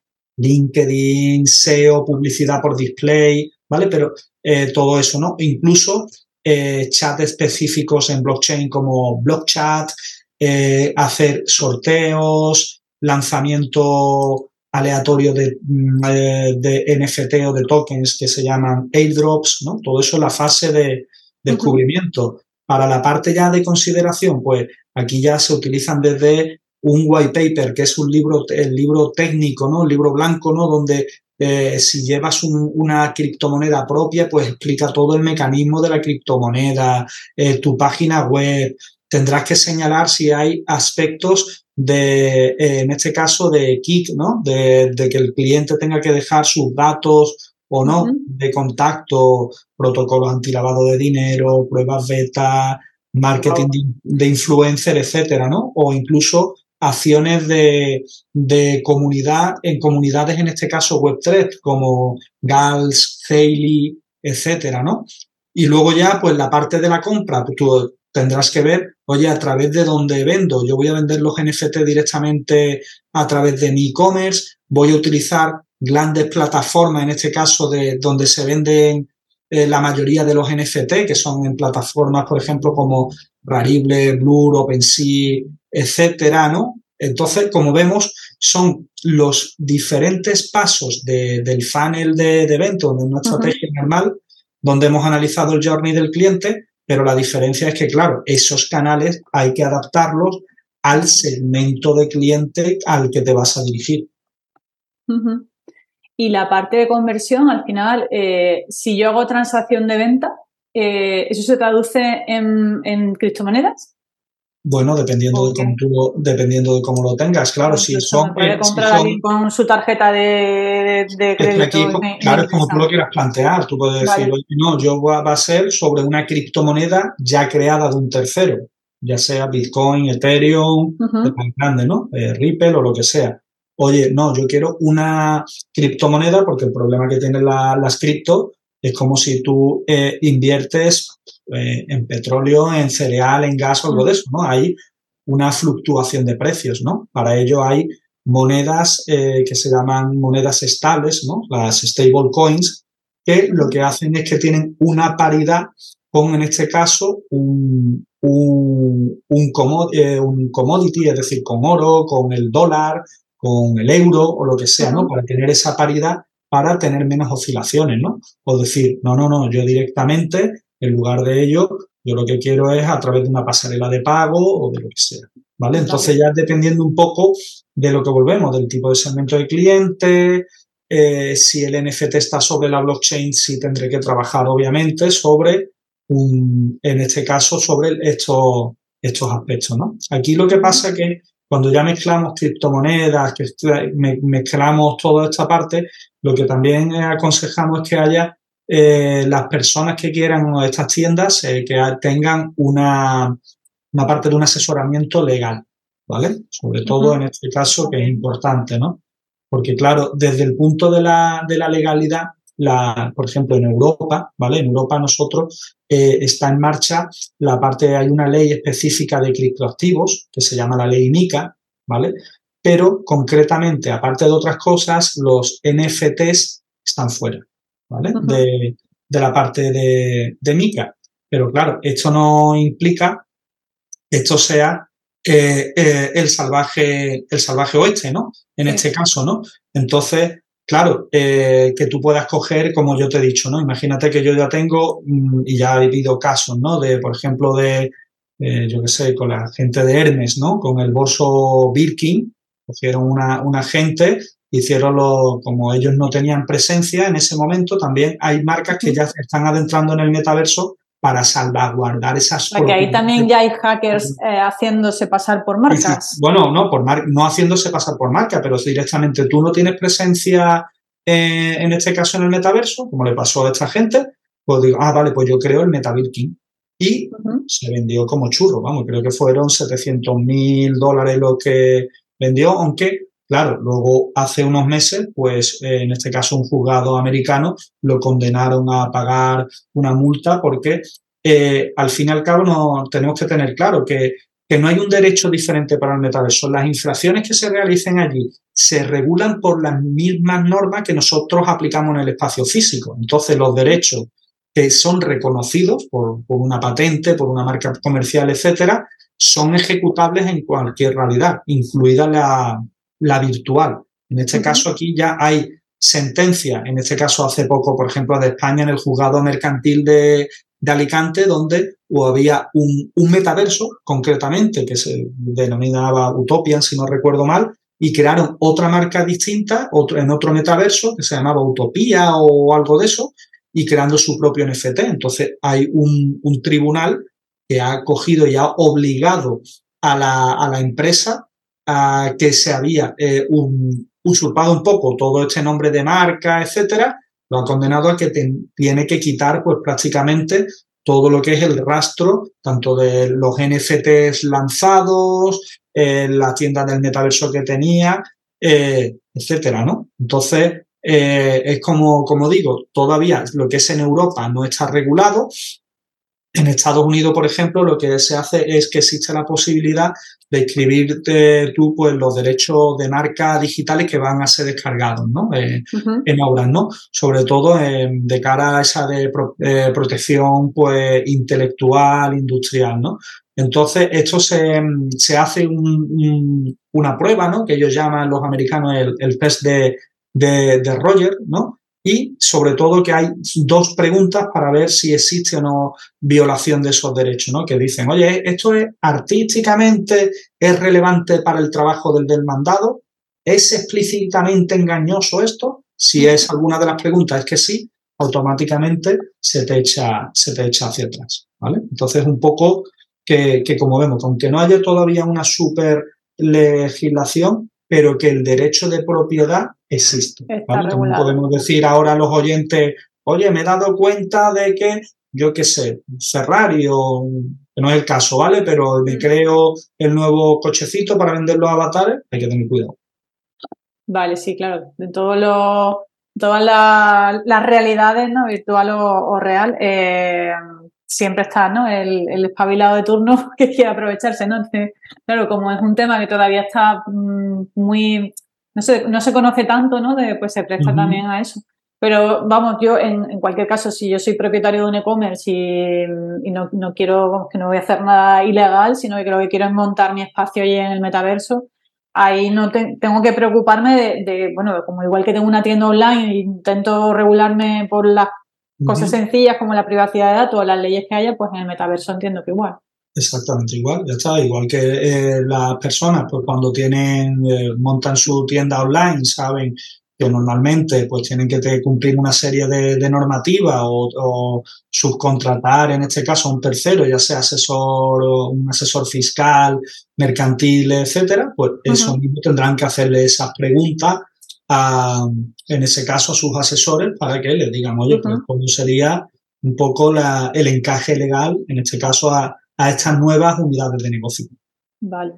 LinkedIn, SEO, publicidad por display, ¿vale? Pero eh, todo eso, ¿no? Incluso eh, chat específicos en blockchain como BlockChat, eh, hacer sorteos, lanzamiento aleatorio de, mm, eh, de, NFT o de tokens que se llaman airdrops, ¿no? Todo eso es la fase de descubrimiento. Para la parte ya de consideración, pues aquí ya se utilizan desde un white paper, que es un libro, el libro técnico, ¿no? Un libro blanco, ¿no? Donde eh, si llevas una criptomoneda propia, pues explica todo el mecanismo de la criptomoneda, eh, tu página web. Tendrás que señalar si hay aspectos de, eh, en este caso, de kick, ¿no? De, que el cliente tenga que dejar sus datos o no de contacto, protocolos antilavado de dinero, pruebas beta, marketing de, influencer, etcétera, ¿no? O incluso acciones de, comunidad en comunidades, en este caso Web3, como GALS, Zeili, etcétera, ¿no? Y luego ya, pues la parte de la compra, pues tú tendrás que ver, oye, a través de dónde vendo. Yo voy a vender los NFT directamente a través de mi e-commerce, voy a utilizar grandes plataformas, en este caso de donde se venden eh, la mayoría de los NFT, que son en plataformas, por ejemplo, como Rarible, Blur, OpenSea, etcétera, ¿no? Entonces, como vemos, son los diferentes pasos del funnel de, de evento, de una estrategia normal, donde hemos analizado el journey del cliente, pero la diferencia es que, claro, esos canales hay que adaptarlos al segmento de cliente al que te vas a dirigir. Y la parte de conversión, al final, eh, si yo hago transacción de venta, eh, ¿eso se traduce en criptomonedas? Bueno, dependiendo, de cómo tú, dependiendo de cómo lo tengas, claro, si son... Puede comprar con su tarjeta de, de crédito. claro, es como tú lo quieras plantear. Tú puedes decir, no, yo va, a ser sobre una criptomoneda ya creada de un tercero, ya sea Bitcoin, Ethereum, grande, ¿no? Eh, Ripple o lo que sea. Oye, no, yo quiero una criptomoneda porque el problema que tienen las cripto es como si tú eh, inviertes eh, en petróleo, en cereal, en gas o algo de eso, ¿no? Hay una fluctuación de precios, ¿no? Para ello hay monedas eh, que se llaman monedas estables, ¿no? Las stable coins, que lo que hacen es que tienen una paridad con, en este caso, un, un, un, un commodity, es decir, con oro, con el dólar, con el euro o lo que sea, ¿no? Para tener esa paridad para tener menos oscilaciones, ¿no? O decir, no, no, no, yo directamente, en lugar de ello, Yo lo que quiero es a través de una pasarela de pago o de lo que sea. ¿Vale? Entonces ya dependiendo un poco de lo que volvemos, del tipo de segmento de cliente, eh, si el NFT está sobre la blockchain, sí tendré que trabajar obviamente sobre un, en este caso, sobre estos, estos aspectos, ¿no? Aquí lo que pasa es que cuando ya mezclamos criptomonedas, que mezclamos toda esta parte, lo que también aconsejamos es que haya eh, las personas que quieran estas tiendas eh, que tengan una, una parte de un asesoramiento legal, ¿vale? Sobre todo en este caso que es importante, ¿no? Porque claro, desde el punto de la, de la legalidad, la, por ejemplo, en Europa, ¿vale? En Europa nosotros eh, está en marcha la parte, hay una ley específica de criptoactivos que se llama la ley MICA, ¿vale? Pero concretamente, aparte de otras cosas, los NFTs están fuera, ¿vale? de, de, la parte de, de MICA. Pero claro, esto no implica esto sea eh, eh, el salvaje, el salvaje oeste, ¿no? En este caso, ¿no? Entonces, claro, eh, que tú puedas coger, como yo te he dicho, ¿no? Imagínate que yo ya tengo, mm, y ya ha habido casos, ¿no? De, por ejemplo, de, yo qué sé, con la gente de Hermes, ¿no? Con el bolso Birkin, cogieron una, una gente, hicieron lo, como ellos no tenían presencia en ese momento, también hay marcas que ya están adentrando en el metaverso para salvaguardar esas Porque ahí también ya hay hackers eh, haciéndose pasar por marcas. Bueno, no, por no haciéndose pasar por marca, pero directamente tú no tienes presencia eh, en este caso en el metaverso, como le pasó a esta gente, pues digo, ah, vale, pues yo creo el MetaBirkin. Y se vendió como churro, vamos, creo que fueron 700 mil dólares lo que vendió, aunque Claro, luego hace unos meses, pues eh, en este caso un juzgado americano lo condenaron a pagar una multa porque eh, al fin y al cabo no, tenemos que tener claro que, que no hay un derecho diferente para el metaverso. Las infracciones que se realicen allí se regulan por las mismas normas que nosotros aplicamos en el espacio físico. Entonces los derechos que son reconocidos por, por una patente, por una marca comercial, etcétera, son ejecutables en cualquier realidad, incluida la, la virtual. En este caso aquí ya hay sentencia, en este caso hace poco, por ejemplo, de España en el juzgado mercantil de, Alicante, donde había un, metaverso, concretamente, que se denominaba Utopian, si no recuerdo mal, y crearon otra marca distinta otro, en otro metaverso que se llamaba Utopía o algo de eso, y creando su propio NFT. Entonces hay un, un tribunal que ha cogido y ha obligado a la, a la empresa que se había eh, usurpado un poco todo este nombre de marca, etcétera, lo ha condenado a que tiene que quitar pues prácticamente todo lo que es el rastro, tanto de los NFTs lanzados, eh, la tienda del metaverso que tenía, eh, etcétera, ¿no? Entonces, es como, como digo, todavía lo que es en Europa no está regulado, en Estados Unidos, por ejemplo, lo que se hace es que existe la posibilidad de inscribirte tú pues, los derechos de marca digitales que van a ser descargados ¿no? Eh, en obras, ¿no? Sobre todo de cara a esa de eh, protección pues, intelectual, industrial, ¿no? Entonces, esto se, se hace una prueba, ¿no? Que ellos llaman los americanos el, el test de, de, de Roger, ¿no? Y sobre todo que hay dos preguntas para ver si existe o no violación de esos derechos, ¿no? Que dicen, oye, esto es artísticamente es relevante para el trabajo del demandado, ¿es explícitamente engañoso esto? Si es alguna de las preguntas es que sí, automáticamente se te echa, se te echa hacia atrás, ¿vale? Entonces un poco que, que como vemos, aunque no haya todavía una super legislación, pero que el derecho de propiedad existe. podemos decir ahora a los oyentes, oye, me he dado cuenta de que, yo qué sé, Ferrari o que no es el caso, ¿vale? Pero me mm. creo el nuevo cochecito para vender los avatares, hay que tener cuidado. Vale, sí, claro. De todo lo, todas las realidades, ¿no? Virtual o, real, eh, siempre está, ¿no? El, el, espabilado de turno que quiere aprovecharse, ¿no? claro, como es un tema que todavía está mm, muy, no se, no se conoce tanto, ¿no? De, pues se presta también a eso. Pero vamos, yo en, en, cualquier caso, si yo soy propietario de un e-commerce y, y, no, no quiero, que no voy a hacer nada ilegal, sino que lo que quiero es montar mi espacio allí en el metaverso, ahí no tengo que preocuparme de, de, bueno, como igual que tengo una tienda online e intento regularme por las cosas sencillas como la privacidad de datos o las leyes que haya, pues en el metaverso entiendo que igual. Exactamente igual, ya está. Igual que eh, las personas, pues cuando tienen, eh, montan su tienda online, saben que normalmente pues tienen que cumplir una serie de, normativas o, subcontratar, en este caso, a un tercero, ya sea asesor, un asesor fiscal, mercantil, etcétera, pues eso mismo tendrán que hacerle esas preguntas a, en ese caso, a sus asesores para que les digan, oye, pues cómo sería un poco la, el encaje legal, en este caso, a, a estas nuevas unidades de negocio. Vale.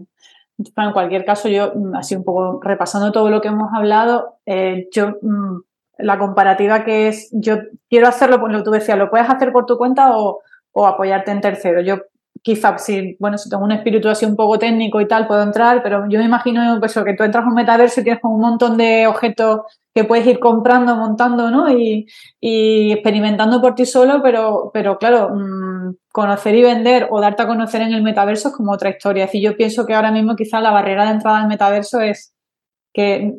en cualquier caso, yo, mm, así un poco repasando todo lo que hemos hablado, eh, yo, mm, la comparativa que es, yo quiero hacerlo, por lo que tú decías, lo puedes hacer por tu cuenta o, o apoyarte en tercero. Yo quizá si, bueno, si tengo un espíritu así un poco técnico y tal, puedo entrar, pero yo me imagino pues, que tú entras a un metaverso y tienes como un montón de objetos que puedes ir comprando, montando, ¿no? Y, experimentando por ti solo, pero, pero claro, mm, conocer y vender o darte a conocer en el metaverso es como otra historia. Es decir, yo pienso que ahora mismo quizás la barrera de entrada al metaverso es que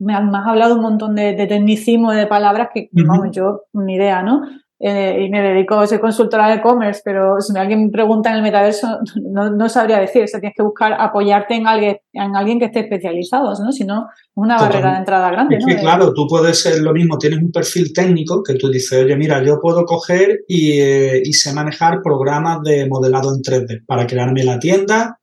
me has, hablado un montón de, de tecnicismo, de palabras que, vamos, yo ni idea, ¿no? Eh, y me dedico, soy consultora de e-commerce, pero si alguien me pregunta en el metaverso, no, no sabría decir, o sea, tienes que buscar apoyarte en alguien, en alguien que esté especializado, ¿no? Si no, una barrera de entrada grande, ¿no? claro, tú puedes ser lo mismo, tienes un perfil técnico que tú dices, oye, mira, yo puedo coger y, eh, y sé manejar programas de modelado en 3D para crearme la tienda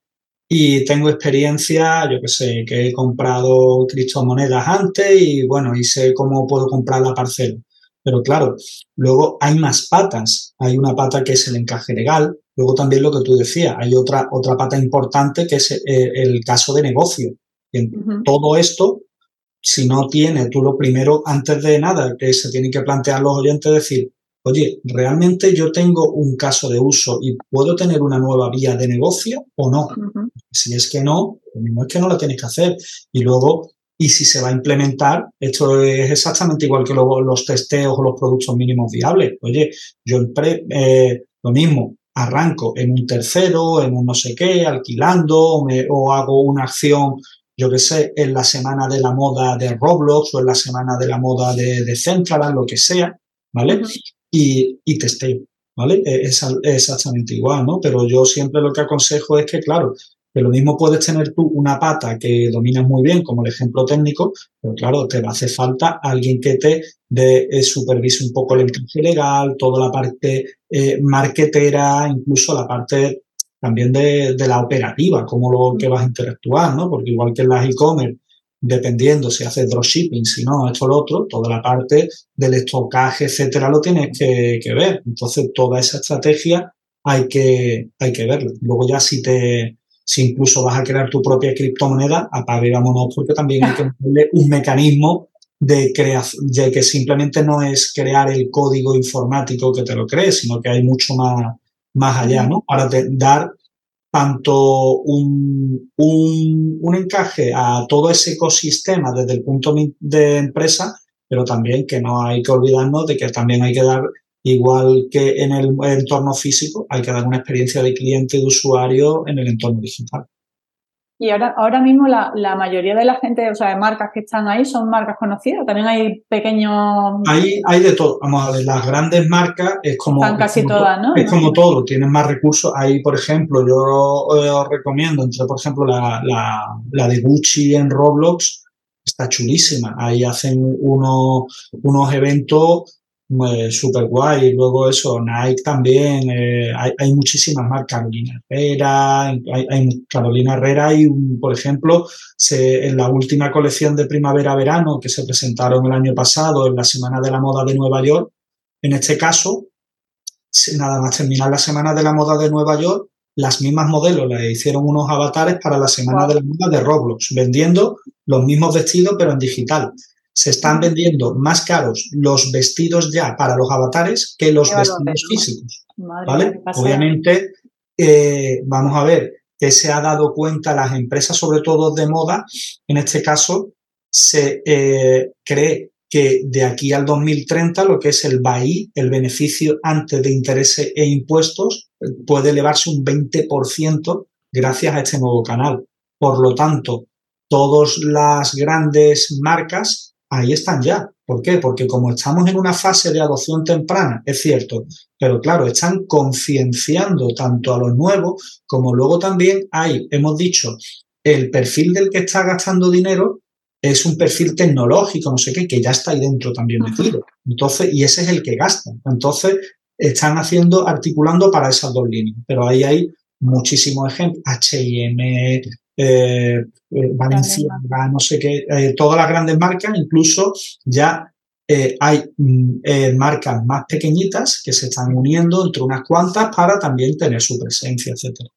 y tengo experiencia, yo que sé, que he comprado criptomonedas antes y bueno, y sé cómo puedo comprar la parcela pero claro, luego hay más patas. Hay una pata que es el encaje legal. Luego también lo que tú decías, hay otra, otra pata importante que es eh, el, caso de negocio. Todo esto, si no tiene, tú lo primero, antes de nada, que se tienen que plantear los oyentes, decir, oye, ¿realmente yo tengo un caso de uso y puedo tener una nueva vía de negocio o no? Si es que no, lo mismo es que no lo tienes que hacer. Y luego y si se va a implementar, esto es exactamente igual que los testeos o los productos mínimos viables. Oye, yo eh, lo mismo, arranco en un tercero, en un no sé qué, alquilando, o, hago una acción, yo qué sé, en la semana de la moda de Roblox o en la semana de la moda de, de Central, lo que sea, ¿vale? y, y testeo, ¿vale? Es, es exactamente igual, ¿no? Pero yo siempre lo que aconsejo es que, claro, que lo mismo puedes tener tú una pata que dominas muy bien, como el ejemplo técnico, pero claro, te va a hacer falta alguien que te de, eh, supervise un poco el encaje legal, toda la parte eh, marketera, incluso la parte también de, la operativa, cómo lo que vas a interactuar, ¿no? Porque igual que en las e-commerce, dependiendo si haces dropshipping, si no, esto o lo otro, toda la parte del estocaje, etcétera, lo tienes que, que ver. Entonces, toda esa estrategia hay que, hay que verla. Luego ya si te, si incluso vas a crear tu propia criptomoneda, apague vámonos porque también hay que darle un mecanismo de, creación, de que simplemente no es crear el código informático que te lo crees, sino que hay mucho más, más allá, ¿no? Para dar tanto un, un, un, encaje a todo ese ecosistema desde el punto de empresa, pero también que no hay que olvidarnos de que también hay que dar Igual que en el entorno físico, hay que dar una experiencia de cliente y de usuario en el entorno digital. Y ahora, ahora mismo la, mayoría de la gente, o sea, de marcas que están ahí son marcas conocidas. También hay pequeños. Hay, hay de todo. Vamos a ver, las grandes marcas es como. Están casi todas, ¿no? Es como todo, tienen más recursos. Ahí, por ejemplo, yo os recomiendo, entre, por ejemplo, la, la, de Gucci en Roblox, está chulísima. Ahí hacen unos, unos eventos súper guay. Luego eso, Nike también, eh, hay, hay, muchísimas marcas, Carolina Herrera, hay, Carolina Herrera y, por ejemplo, se, en la última colección de primavera-verano que se presentaron el año pasado en la Semana de la Moda de Nueva York, en este caso, nada más terminar la Semana de la Moda de Nueva York, las mismas modelos le hicieron unos avatares para la Semana de la Moda de Roblox, vendiendo los mismos vestidos pero en digital se están vendiendo más caros los vestidos ya para los avatares que los vestidos físicos. ¿Vale? Obviamente, eh, vamos a ver que se ha dado cuenta las empresas, sobre todo de moda, en este caso, se eh, cree que de aquí al 2030 lo que es el BAI, el beneficio antes de intereses e impuestos, puede elevarse un 20% gracias a este nuevo canal. Por lo tanto, todas las grandes marcas ahí están ya. ¿Por qué? Porque como estamos en una fase de adopción temprana, es cierto, pero claro, están concienciando tanto a los nuevos como luego también hay, hemos dicho, el perfil del que está gastando dinero es un perfil tecnológico, no sé qué, que ya está ahí dentro también metido. Entonces, y ese es el que gasta. Entonces, están haciendo, articulando para esas dos líneas. Pero ahí hay muchísimos ejemplos. H&M, eh, Valencia, no sé qué, eh, todas las grandes marcas, incluso ya eh, hay mm, eh, marcas más pequeñitas que se están uniendo entre unas cuantas para también tener su presencia, etcétera.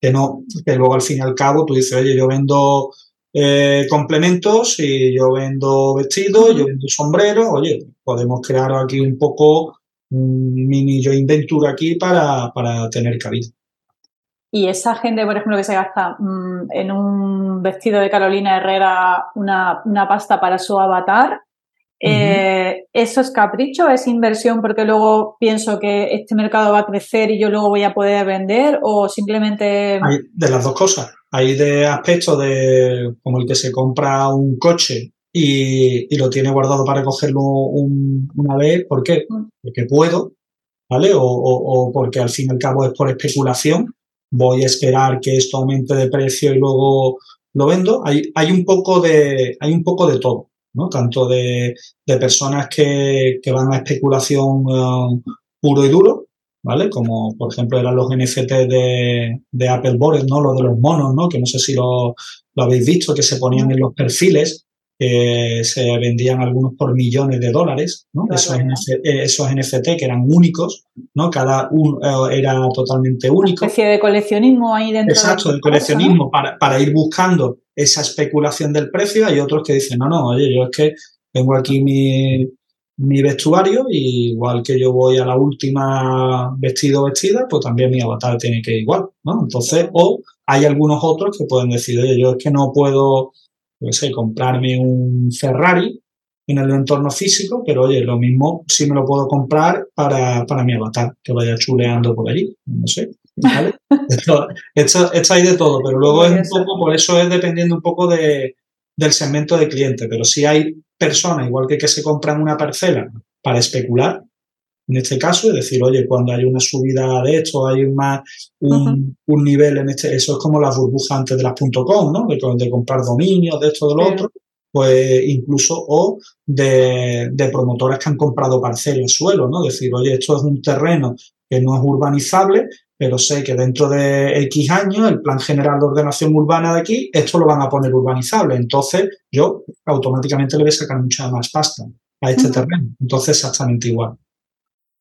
Que no, que luego al fin y al cabo tú dices, oye, yo vendo complementos y yo vendo vestidos, yo vendo sombreros, oye, podemos crear aquí un poco un mini yo inventura aquí para, para tener cabida. Y esa gente, por ejemplo, que se gasta mm, en un vestido de Carolina Herrera una, pasta para su avatar, eh, ¿eso es capricho? ¿Es inversión porque luego pienso que este mercado va a crecer y yo luego voy a poder vender? ¿O simplemente.? Hay de las dos cosas. Hay de aspectos de como el que se compra un coche y, lo tiene guardado para cogerlo una vez. ¿Por qué? Mm. Porque puedo, ¿vale? O, o porque al fin y al cabo es por especulación voy a esperar que esto aumente de precio y luego lo vendo. Hay, hay, un, poco de, hay un poco de todo, ¿no? Tanto de, de personas que, que, van a especulación um, puro y duro, ¿vale? Como por ejemplo eran los NFT de, de Apple Board, ¿no? Los de los monos, ¿no? Que no sé si lo, lo habéis visto, que se ponían en los perfiles eh, se vendían algunos por millones de dólares, ¿no? esos, NFT, que eran únicos, ¿no? Cada uno eh, era totalmente único. Una especie de coleccionismo ahí dentro. Exacto, de, coleccionismo para, para, ir buscando esa especulación del precio. Hay otros que dicen, no, no, oye, yo es que tengo aquí mi, mi vestuario y igual que yo voy a la última vestido vestida, pues también mi avatar tiene que ir igual, ¿no? Entonces, o hay algunos otros que pueden decir, oye, yo es que no puedo no sé, comprarme un Ferrari en el entorno físico, pero oye, lo mismo si me lo puedo comprar para, para mi avatar, que vaya chuleando por allí, no sé. ¿vale? esto, esto, hay de todo, pero luego es un poco, por eso es dependiendo un poco de, del segmento de cliente, pero si hay personas, igual que que se compran una parcela para especular, en este caso, es decir, oye, cuando hay una subida de esto, hay más, un, un nivel en este, eso es como las burbujas antes de las .com, ¿no? De, comprar dominios, de esto, de lo otro, pues incluso, o de, de promotoras que han comprado parcelas, suelo, ¿no? Decir, oye, esto es un terreno que no es urbanizable, pero sé que dentro de X años el plan general de ordenación urbana de aquí, esto lo van a poner urbanizable. Entonces, yo automáticamente le voy a sacar mucha más pasta a este terreno. Entonces, exactamente igual.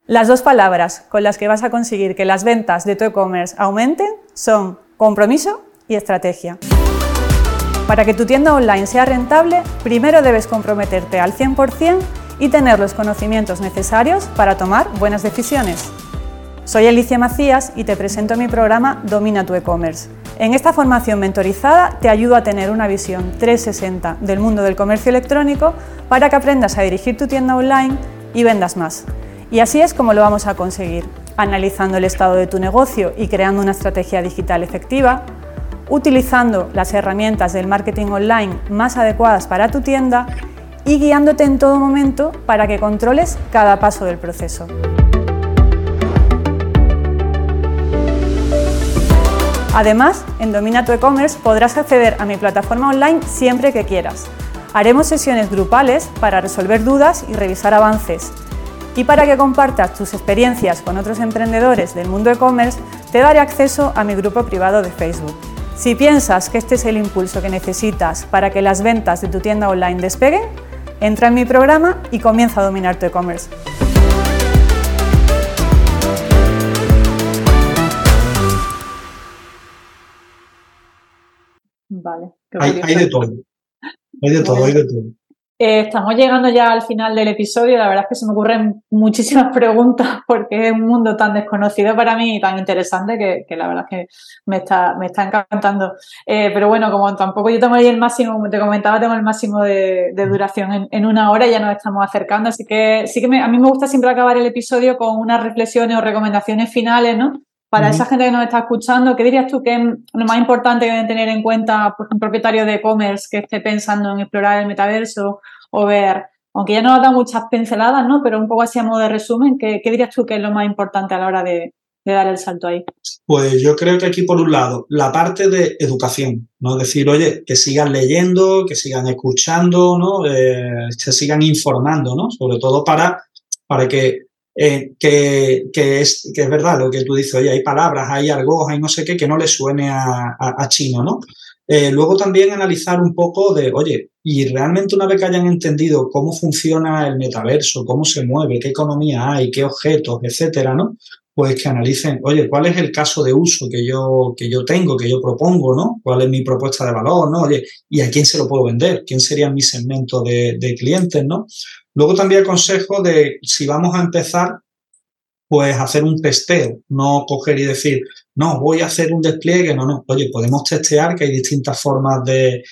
Las dos palabras con las que vas a conseguir que las ventas de tu e-commerce aumenten son compromiso y estrategia. Para que tu tienda online sea rentable, primero debes comprometerte al 100% y tener los conocimientos necesarios para tomar buenas decisiones. Soy Alicia Macías y te presento mi programa Domina tu e-commerce. En esta formación mentorizada te ayudo a tener una visión 360 del mundo del comercio electrónico para que aprendas a dirigir tu tienda online y vendas más. Y así es como lo vamos a conseguir, analizando el estado de tu negocio y creando una estrategia digital efectiva, utilizando las herramientas del marketing online más adecuadas para tu tienda y guiándote en todo momento para que controles cada paso del proceso. Además, en Domina tu e-commerce podrás acceder a mi plataforma online siempre que quieras. Haremos sesiones grupales para resolver dudas y revisar avances y para que compartas tus experiencias con otros emprendedores del mundo e-commerce, te daré acceso a mi grupo privado de Facebook. Si piensas que este es el impulso que necesitas para que las ventas de tu tienda online despeguen, entra en mi programa y comienza a dominar tu e-commerce. Vale. Hay, de todo. Hay de todo, hay de todo. Eh, estamos llegando ya al final del episodio. La verdad es que se me ocurren muchísimas preguntas porque es un mundo tan desconocido para mí y tan interesante que, la verdad es que me está, me está encantando. Eh, pero bueno, como tampoco yo tengo ahí el máximo, como te comentaba, tengo el máximo de, duración en, una hora, ya nos estamos acercando. Así que sí que a mí me gusta siempre acabar el episodio con unas reflexiones o recomendaciones finales, ¿no? Para esa gente que nos está escuchando, ¿qué dirías tú que es lo más importante que deben tener en cuenta por un propietario de e-commerce que esté pensando en explorar el metaverso o ver, aunque ya nos ha dado muchas pinceladas, ¿no? Pero un poco así a modo de resumen, ¿qué, dirías tú que es lo más importante a la hora de, dar el salto ahí? Pues yo creo que aquí, por un lado, la parte de educación, ¿no? Decir, oye, que sigan leyendo, que sigan escuchando, ¿no? Eh, que sigan informando, ¿no? Sobre todo para, para que eh, que, es, que es verdad lo que tú dices, oye, hay palabras, hay algo, hay no sé qué, que no le suene a, chino, ¿no? Eh, luego también analizar un poco de, oye, y realmente una vez que hayan entendido cómo funciona el metaverso, cómo se mueve, qué economía hay, qué objetos, etcétera, ¿no? Pues que analicen, oye, ¿cuál es el caso de uso que yo, que yo tengo, que yo propongo, ¿no? ¿Cuál es mi propuesta de valor, ¿no? Oye, ¿y a quién se lo puedo vender? ¿Quién sería mi segmento de, de clientes, ¿no? Luego también aconsejo de, si vamos a empezar, pues hacer un testeo, no coger y decir, no, voy a hacer un despliegue, no, no, oye, podemos testear, que hay distintas formas de,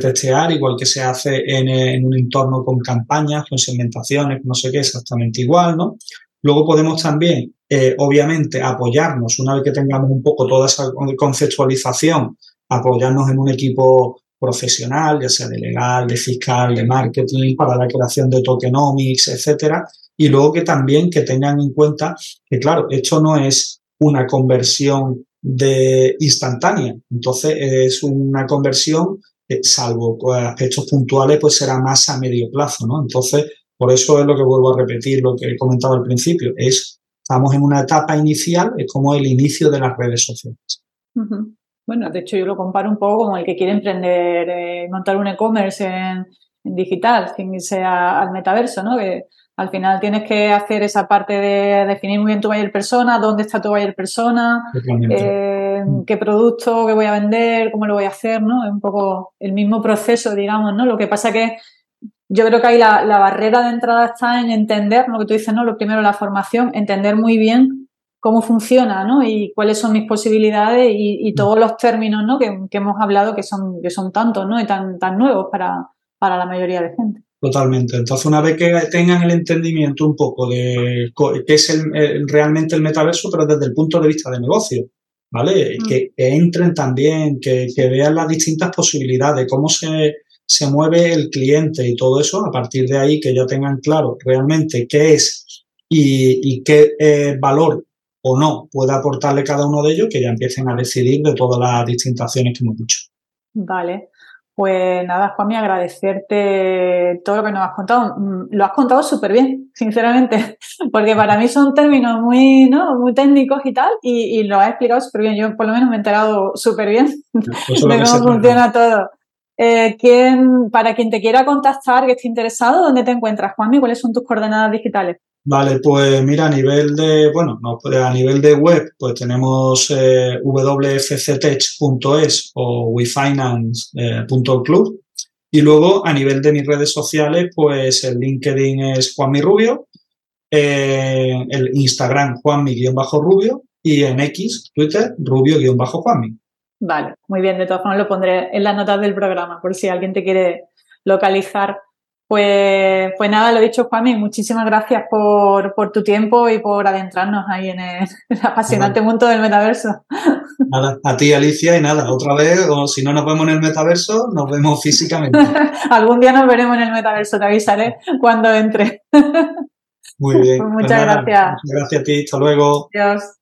testear, igual que se hace en, un entorno con campañas, con segmentaciones, no sé qué, exactamente igual, ¿no? Luego podemos también, eh, obviamente, apoyarnos, una vez que tengamos un poco toda esa conceptualización, apoyarnos en un equipo profesional, ya sea de legal, de fiscal, de marketing, para la creación de tokenomics, etcétera. Y luego que también que tengan en cuenta que, claro, esto no es una conversión de instantánea. Entonces, es una conversión, salvo aspectos puntuales, pues será más a medio plazo, ¿no? Entonces, por eso es lo que vuelvo a repetir, lo que he comentado al principio, es, estamos en una etapa inicial, es como el inicio de las redes sociales. Bueno, de hecho yo lo comparo un poco como el que quiere emprender, eh, montar un e-commerce en, digital, sin irse al metaverso, ¿no? Que al final tienes que hacer esa parte de definir muy bien tu buyer persona, dónde está tu buyer persona, eh, qué producto, qué voy a vender, cómo lo voy a hacer, ¿no? Es un poco el mismo proceso, digamos, ¿no? Lo que pasa que yo creo que ahí la, la barrera de entrada está en entender, lo que tú dices, ¿no? Lo primero, la formación, entender muy bien cómo funciona, ¿no? Y cuáles son mis posibilidades y, todos los términos, ¿no? Que, hemos hablado que son, que son tantos, ¿no? Y tan, tan nuevos para, para la mayoría de gente. Totalmente. Entonces, una vez que tengan el entendimiento un poco de qué es realmente el metaverso, pero desde el punto de vista de negocio, ¿vale? Mm. Que, entren también, que, vean las distintas posibilidades, cómo se, se mueve el cliente y todo eso, a partir de ahí que ya tengan claro realmente qué es y, qué eh, valor o no puede aportarle cada uno de ellos, que ya empiecen a decidir de todas las distintas acciones que hemos dicho. Vale. Pues nada, Juanmi, agradecerte todo lo que nos has contado. Mm, lo has contado súper bien, sinceramente, porque para mí son términos muy, ¿no? muy técnicos y tal, y, lo has explicado súper bien. Yo por lo menos me he enterado súper bien de cómo funciona todo. Eh, para quien te quiera contactar, que esté interesado, ¿dónde te encuentras, Juanmi? ¿Cuáles son tus coordenadas digitales? Vale, pues mira, a nivel de, bueno, no, pues a nivel de web, pues tenemos eh, wfctech.es o wefinance.club. Y luego a nivel de mis redes sociales, pues el LinkedIn es Juanmi Rubio, eh, el Instagram Juanmi-Rubio y en X, Twitter, Rubio-Juanmi. Vale, muy bien, de todas formas lo pondré en las notas del programa por si alguien te quiere localizar pues, pues nada, lo dicho, Juanmi, muchísimas gracias por, tu tiempo y por adentrarnos ahí en el, apasionante mundo del metaverso. Nada, a ti Alicia y nada, otra vez, o si no nos vemos en el metaverso, nos vemos físicamente. Algún día nos veremos en el metaverso, te avisaré cuando entre. Muy bien. Pues muchas pues gracias. Muchas gracias a ti, hasta luego. Adiós.